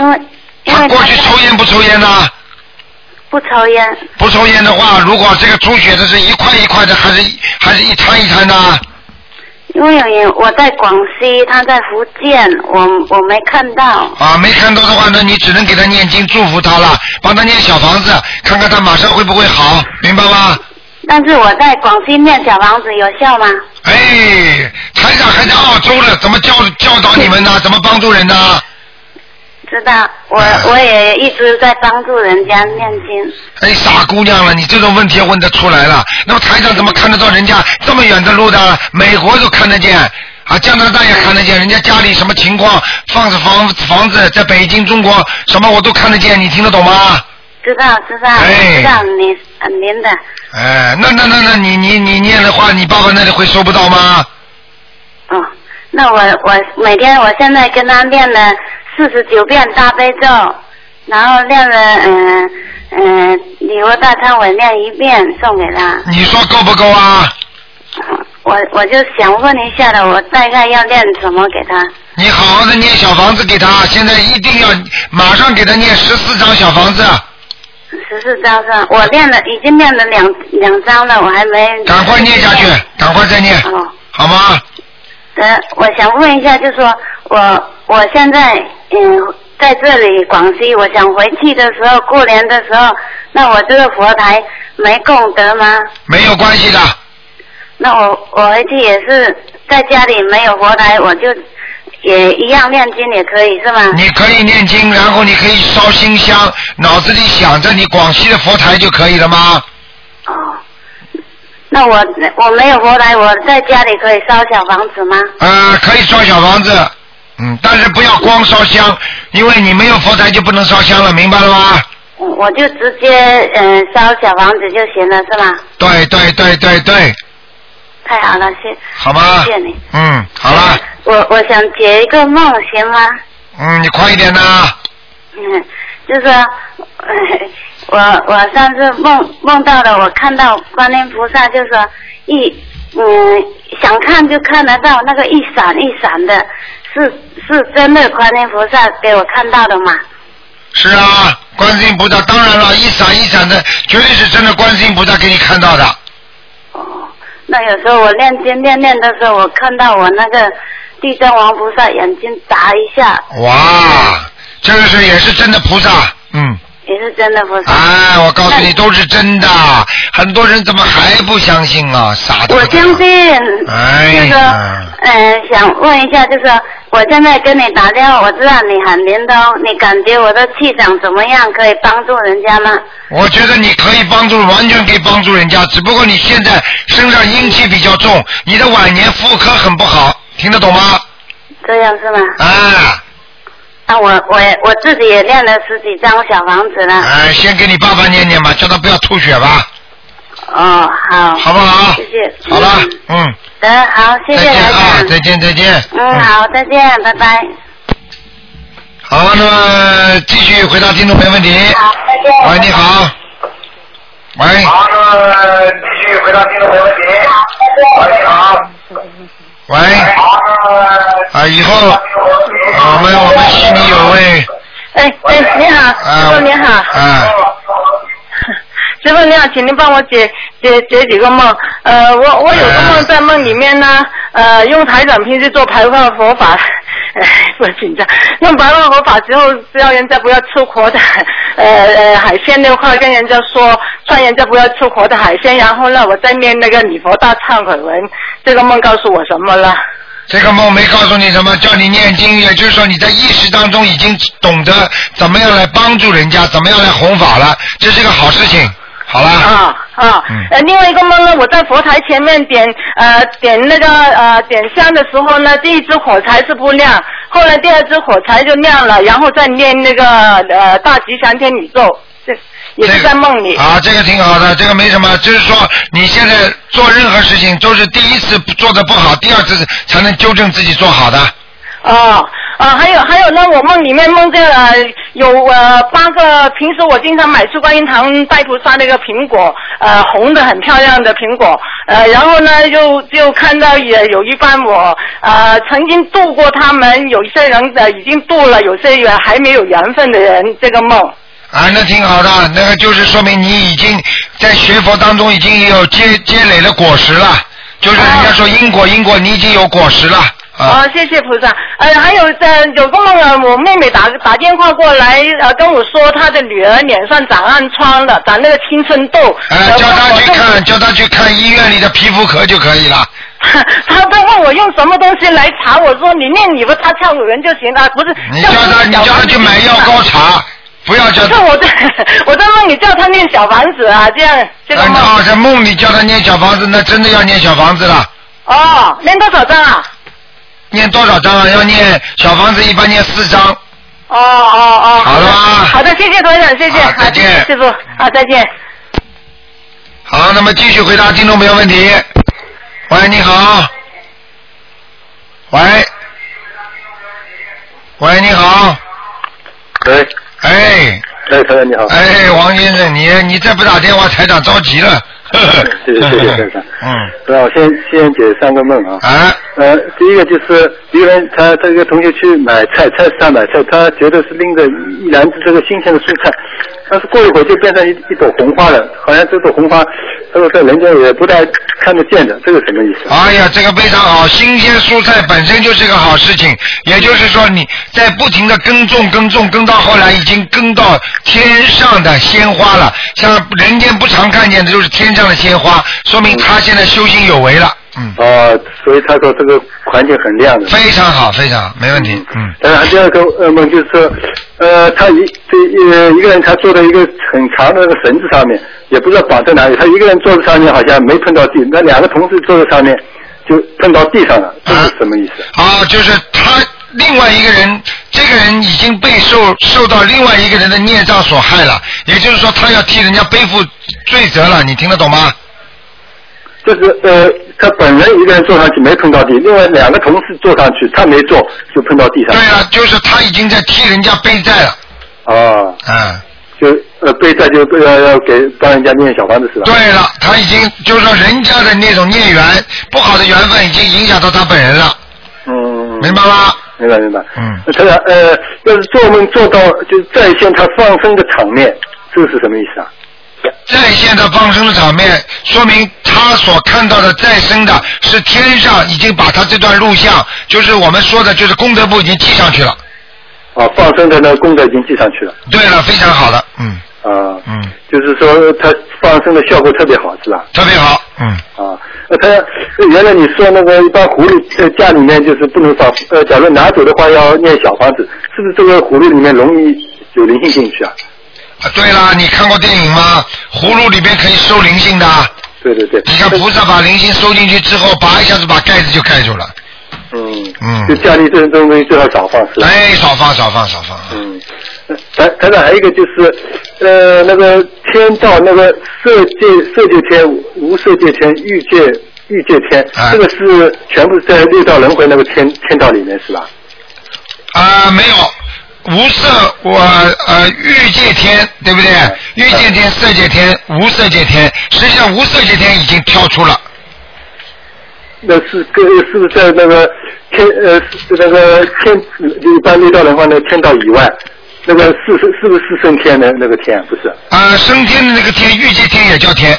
他过去抽烟不抽烟呢？不抽烟。不抽烟的话，如果这个出血的是一块一块的，还是还是一摊一摊的？因为我在广西，他在福建，我我没看到。啊，没看到的话，那你只能给他念经祝福他了，帮他念小房子，看看他马上会不会好，明白吗？但是我在广西念小房子有效吗？哎，台长还在澳洲呢，怎么教教导你们呢？怎么帮助人呢？知道，我我也一直在帮助人家念经。哎，傻姑娘了，你这种问题问得出来了。那么台长怎么看得到人家这么远的路的？美国都看得见，啊，加拿大也看得见，人家家里什么情况，放着房房子，在北京、中国什么我都看得见，你听得懂吗？知道知道，我知道你呃您的。哎，那那那那你你你念的话，你爸爸那里会收不到吗？哦，那我我每天我现在跟他念了四十九遍大悲咒，然后念了嗯嗯礼佛大忏悔念一遍送给他。你说够不够啊？我我就想问一下了，我大概要念什么给他？你好好的念小房子给他，现在一定要马上给他念十四张小房子。十四张是吧？我念了，已经念了两两张了，我还没。赶快念下去，赶快再念，哦，好吗？呃，我想问一下，就说我我现在嗯在这里广西，我想回去的时候，过年的时候，那我这个佛台没供得吗？没有关系的，那我我回去也是在家里没有佛台，我就也一样念经也可以是吗？你可以念经，然后你可以烧新香，脑子里想着你广西的佛台就可以了吗？哦那我我没有佛台，我在家里可以烧小房子吗？呃，可以烧小房子，嗯，但是不要光烧香，因为你没有佛台就不能烧香了，明白了吗？我就直接嗯、呃烧小房子就行了是吗？对对对对对，太好了，谢好吗谢谢你。嗯，好了，我我想解一个梦行吗？嗯，你快一点呐，嗯，就是我我上次梦梦到了，我看到观音菩萨，就是说一嗯想看就看得到那个一闪一闪的，是是真的观音菩萨给我看到的吗？是啊，观世音菩萨，当然了，一闪一闪的，绝对是真的观世音菩萨给你看到的。哦那有时候我念经念念的时候，我看到我那个地藏王菩萨眼睛眨一下，哇，这个是也是真的菩萨，嗯。也是真的不是。哎，我告诉你，都是真的。很多人怎么还不相信啊？傻的。我相信。哎就是说，嗯、想问一下，就是说我现在跟你打电话，我知道你很灵通，你感觉我的气场怎么样？可以帮助人家吗？我觉得你可以帮助，完全可以帮助人家，只不过你现在身上阴气比较重，你的晚年妇科很不好，听得懂吗？这样是吗？啊。啊，我我我自己也练了十几张小房子了。哎，先给你爸爸念念吧，叫他不要吐血吧，哦，好。好不好？谢谢。好了，嗯，得好，谢谢台再见啊，再见再见。嗯，好，再见，拜拜。好，那么继续回答听众朋友问题。好，再见喂，你好。喂。好，那么继续回答听众朋友问题。喂，你好。喂。啊，以后我们我们心里有位哎哎，你好，师傅你好，啊，师傅你好，请您帮我解解解几个梦。呃，我我有个梦，在梦里面呢，呃，用台长平时做排放佛法，哎，不紧张。用排放佛法之后，只要人家不要吃活的，呃呃海鲜的话，跟人家说，劝人家不要吃活的海鲜，然后呢，我再念那个礼佛大忏悔文。这个梦告诉我什么了？这个梦没告诉你什么，叫你念经，也就是说你在意识当中已经懂得怎么样来帮助人家，怎么样来弘法了，这是个好事情。好了。啊啊，嗯呃，另外一个梦呢，我在佛台前面点呃点那个呃点香的时候呢，第一支火柴是不亮，后来第二支火柴就亮了，然后再念那个呃大吉祥天宇宙，这也是在梦里。啊，这个挺好的，这个没什么，就是说你现在做任何事情都是第一次做的不好，第二次才能纠正自己做好的。哦，啊，还有还有呢，我梦里面梦见了有呃八个，平时我经常买去观音堂拜菩萨那个苹果，呃红的很漂亮的苹果，呃然后呢就就看到也有一半我呃曾经度过他们，有一些人呃已经度了，有些人还没有缘分的人，这个梦。啊，那挺好的，那个就是说明你已经在学佛当中已经有积积累了果实了，就是人家说因果因果，你已经有果实了。啊，谢谢菩萨。呃，还有呃，有个梦啊，我妹妹打打电话过来，呃，跟我说她的女儿脸上长暗疮了，长那个青春痘。呃，叫她去看，叫她去看医院里的皮肤科就可以了。她都问我用什么东西来查，我说你念你不他跳有人就行了，不是。你叫他，你叫他去买药膏查，不要叫不 是我在我在梦里叫他念小房子啊，这样这个梦。啊，在梦里叫他念小房子，那真的要念小房子了。哦，念多少张啊？念多少张啊？要念小房子，一般念四张。哦哦哦。好了吗好的，谢谢团长，谢谢。好再见谢谢师傅，啊，再见。好，那么继续回答听众朋友问题。喂，你好。喂。喂，你好。喂。哎。哎，台长你好。哎，王先生，你你再不打电话，台长着急了。谢谢谢谢台长。嗯。那我先先解三个梦啊。啊。呃，第一个就是一个人他他一个同学去买菜，菜市场买菜，他觉得是拎着一篮子这个新鲜的蔬菜，但是过一会儿就变成一一朵红花了，好像这朵红花，他说在人家也不太看得见的，这个什么意思？哎呀，这个非常好，新鲜蔬菜本身就是个好事情，也就是说你在不停的耕种、耕种、耕到后来已经耕到天上的鲜花了，像人间不常看见的就是天上的鲜花，说明他现在修行有为了。嗯。哦，所以他说这个环境很亮的。非常好，非常好，没问题。嗯。当然，第二个噩梦就是说，呃，他一这呃一个人他坐在一个很长的那个绳子上面，也不知道绑在哪里，他一个人坐在上面好像没碰到地，那两个同事坐在上面就碰到地上了，这是什么意思？啊，就是他另外一个人，这个人已经被受受到另外一个人的孽障所害了，也就是说他要替人家背负罪责了，你听得懂吗？就是呃，他本人一个人坐上去没碰到地，另外两个同事坐上去，他没坐就碰到地上。对啊，就是他已经在替人家背债了。哦。嗯。就呃背债就要要给帮人家念小房子是吧？对了，他已经就是说人家的那种孽缘不好的缘分已经影响到他本人了。嗯。明白吗？明白明白。嗯。那他呃，要是做梦做到就是再现他放生的场面，这个是什么意思啊？在线的放生的场面，说明他所看到的再生的是天上已经把他这段录像，就是我们说的，就是功德簿已经记上去了。啊，放生的那个功德已经记上去了。对了，非常好了，嗯。啊，嗯，就是说他放生的效果特别好，是吧？特别好，嗯。啊，那它原来你说那个一般狐狸在家里面就是不能放，呃，假如拿走的话要念小房子，是不是这个狐狸里面容易有灵性进去啊？啊，对啦，你看过电影吗？葫芦里边可以收灵性的。对对对。你看菩萨把灵性收进去之后，拔一下子把盖子就盖住了。嗯嗯。就家里这种东西最好少放，是吧？哎，少放少放少放。嗯。台台长还有一个就是，呃，那个天道那个色界色界天、无色界天、欲界欲界天，啊这个是全部在六道轮回那个天天道里面是吧？啊，没有，无色我呃欲界天对不对？欲界天、色界天、无色界天，实际上无色界天已经跳出了。那是跟是不是在那个天呃那个天一般六道的话那个天道以外，那个四是是不是四圣天的那个天不是？啊，升天的那个天，欲界天也叫天。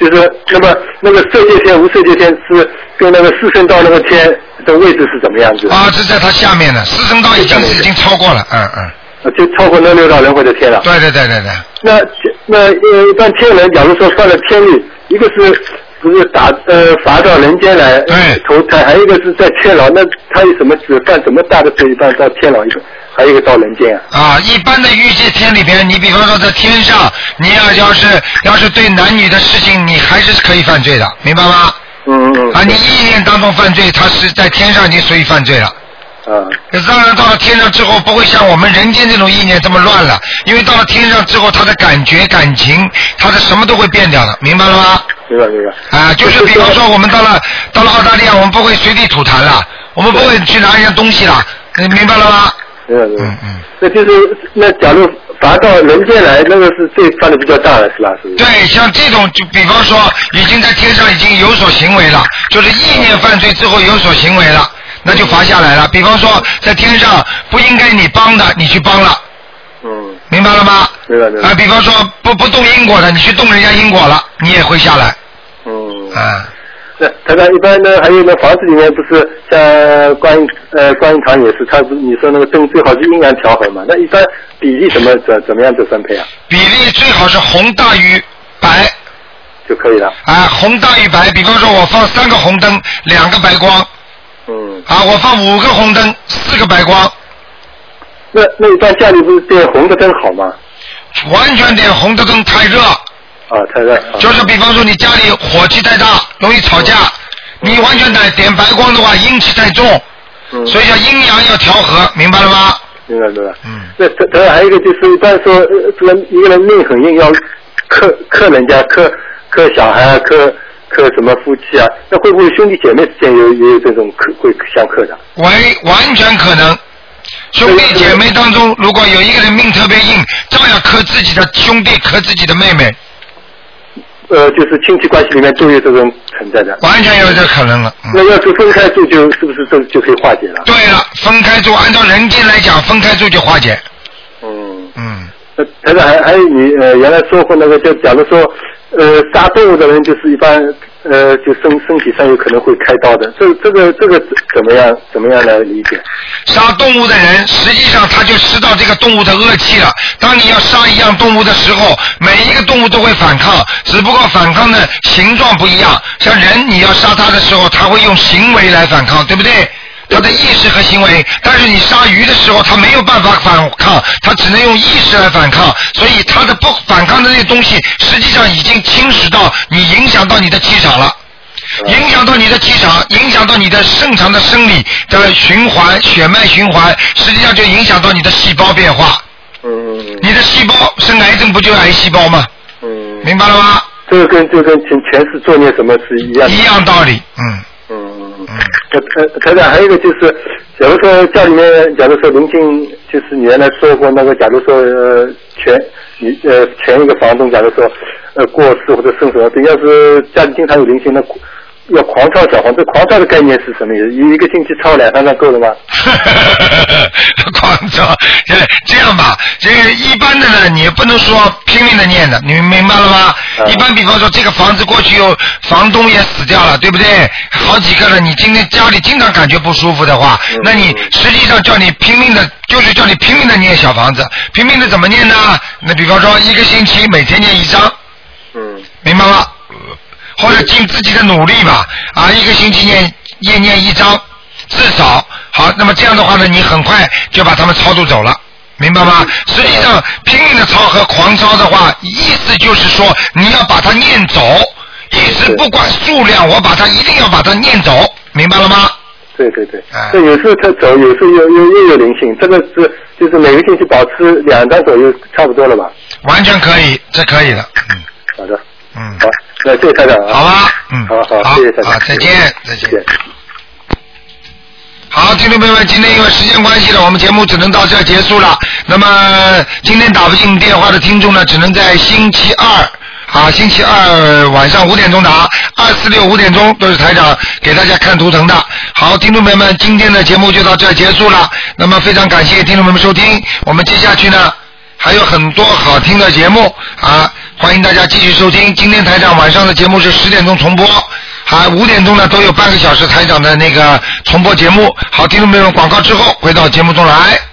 就是那么那个色界天、无色界天是跟那个四圣道那个天的位置是怎么样子？啊，是在它下面的，四圣道已经已经超过了，嗯嗯。啊就超过那六道轮回的天了。对对对对对。那那呃，一般天人，假如说犯了天律，一个是不是打呃罚到人间来投胎，还有一个是在天牢，那他有什么只干什么大的罪，一般到天牢一个，还有一个到人间啊。啊，一般的欲界天里边，你比方说在天上，你要要是要是对男女的事情，你还是可以犯罪的，明白吗？嗯嗯。啊，你意念当中犯罪，他是在天上已经属于犯罪了。啊。当然，到了天上之后，不会像我们人间这种意念这么乱了，因为到了天上之后，他的感觉、感情，他的什么都会变掉的，明白了吗？明白明白。啊，就是比方说，我们到了到了澳大利亚，我们不会随地吐痰了，我们不会去拿人家东西了，你明白了吗？嗯嗯。那就是那假如罚到人间来，那个是罪犯的比较大了，是吧？是是？对，像这种，就比方说，已经在天上已经有所行为了，就是意念犯罪之后有所行为了，那就罚下来了。比方说，在天上不应该你帮的，你去帮了。嗯。明白了吗？明白明白。啊，比方说不不动因果的，你去动人家因果了，你也会下来。嗯。啊。那台长一般呢，还有那房子里面不是像观音呃观音堂也是，他不是你说那个灯最好是阴阳调和嘛？那一般比例怎么怎怎么样子分配啊？比例最好是红大于白。就可以了。啊，红大于白，比方说我放三个红灯，两个白光。嗯。啊，我放五个红灯，四个白光。那那一般家里不是点红的灯好吗？完全点红的灯太热。啊，太热。就是比方说你家里火气太大，容易吵架，你完全点点白光的话，阴气太重，所以叫阴阳要调和，明白了吗？明白明白。嗯。那这这还有一个就是，一般说呃这个一个人命很硬，要克克人家，克克小孩啊，克克什么夫妻啊，那会不会兄弟姐妹之间有也有这种克会相克的？完完全可能。兄弟姐妹当中，如果有一个人命特别硬，照样克自己的兄弟，克自己的妹妹。呃，就是亲戚关系里面都有这种存在的。完全有这可能了。那要是分开住，就是不是就就可以化解了？对了，分开住，按照人间来讲，分开住就化解。嗯。嗯。台长还还有你呃原来说过那个，就假如说呃杀动物的人，就是一般呃就身身体上有可能会开刀的，这这个这个怎怎么样怎么样来理解？杀动物的人，实际上他就知道这个动物的恶气了。当你要杀一样动物的时候，每一个动物都会反抗，只不过反抗的形状不一样。像人，你要杀它的时候，他会用行为来反抗，对不对？他的意识和行为，但是你杀鱼的时候，他没有办法反抗，他只能用意识来反抗，所以他的不反抗的那些东西，实际上已经侵蚀到你，影响到你的气场了。影响到你的气场，影响到你的正常的生理的循环、血脉循环，实际上就影响到你的细胞变化。嗯。你的细胞生癌症不就癌细胞吗？嗯。明白了吗？这个跟就跟前前世作孽什么是一样的。一样道理，嗯。呃呃，台长还有一个就是，假如说家里面，假如说邻近，就是你原来说过那个，假如说呃前你呃前一个房东，假如说呃过世或者生什么病，要是家里经常有零星的要狂抄小房子，狂抄的概念是什么意思？一一个星期抄两三张够了吗？广州，呃这样吧，这个一般的呢，你不能说拼命的念的，你明白了吗？一般比方说这个房子过去有房东也死掉了，对不对？好几个了，你今天家里经常感觉不舒服的话，那你实际上叫你拼命的，就是叫你拼命的念小房子，拼命的怎么念呢？那比方说一个星期每天念一张，嗯，明白吗？或者尽自己的努力吧，啊，一个星期念念念一张，至少好。那么这样的话呢，你很快就把他们超度走了，明白吗？实际上拼命的抄和狂抄的话，意思就是说你要把它念走，意思不管数量，我把它一定要把它念走，明白了吗？对对对，这有时候他走，有时候又又又有灵性，这个是就是每个星期保持两张左右，差不多了吧？完全可以，这可以的。嗯好的，嗯，好，那谢谢台长啊。好吧，嗯，好好，谢谢台长，好，再见，再见。好，听众朋友们，今天因为时间关系呢，我们节目只能到这儿结束了。那么今天打不进电话的听众呢，只能在星期二啊，星期二晚上五点钟打，二四六五点钟都是台长给大家看图腾的。好，听众朋友们，今天的节目就到这儿结束了。那么非常感谢听众朋友们收听，我们接下去呢还有很多好听的节目啊，欢迎大家继续收听。今天台长晚上的节目是十点钟重播。还，五点钟呢都有半个小时台长的那个重播节目。好，听众朋友们，广告之后回到节目中来。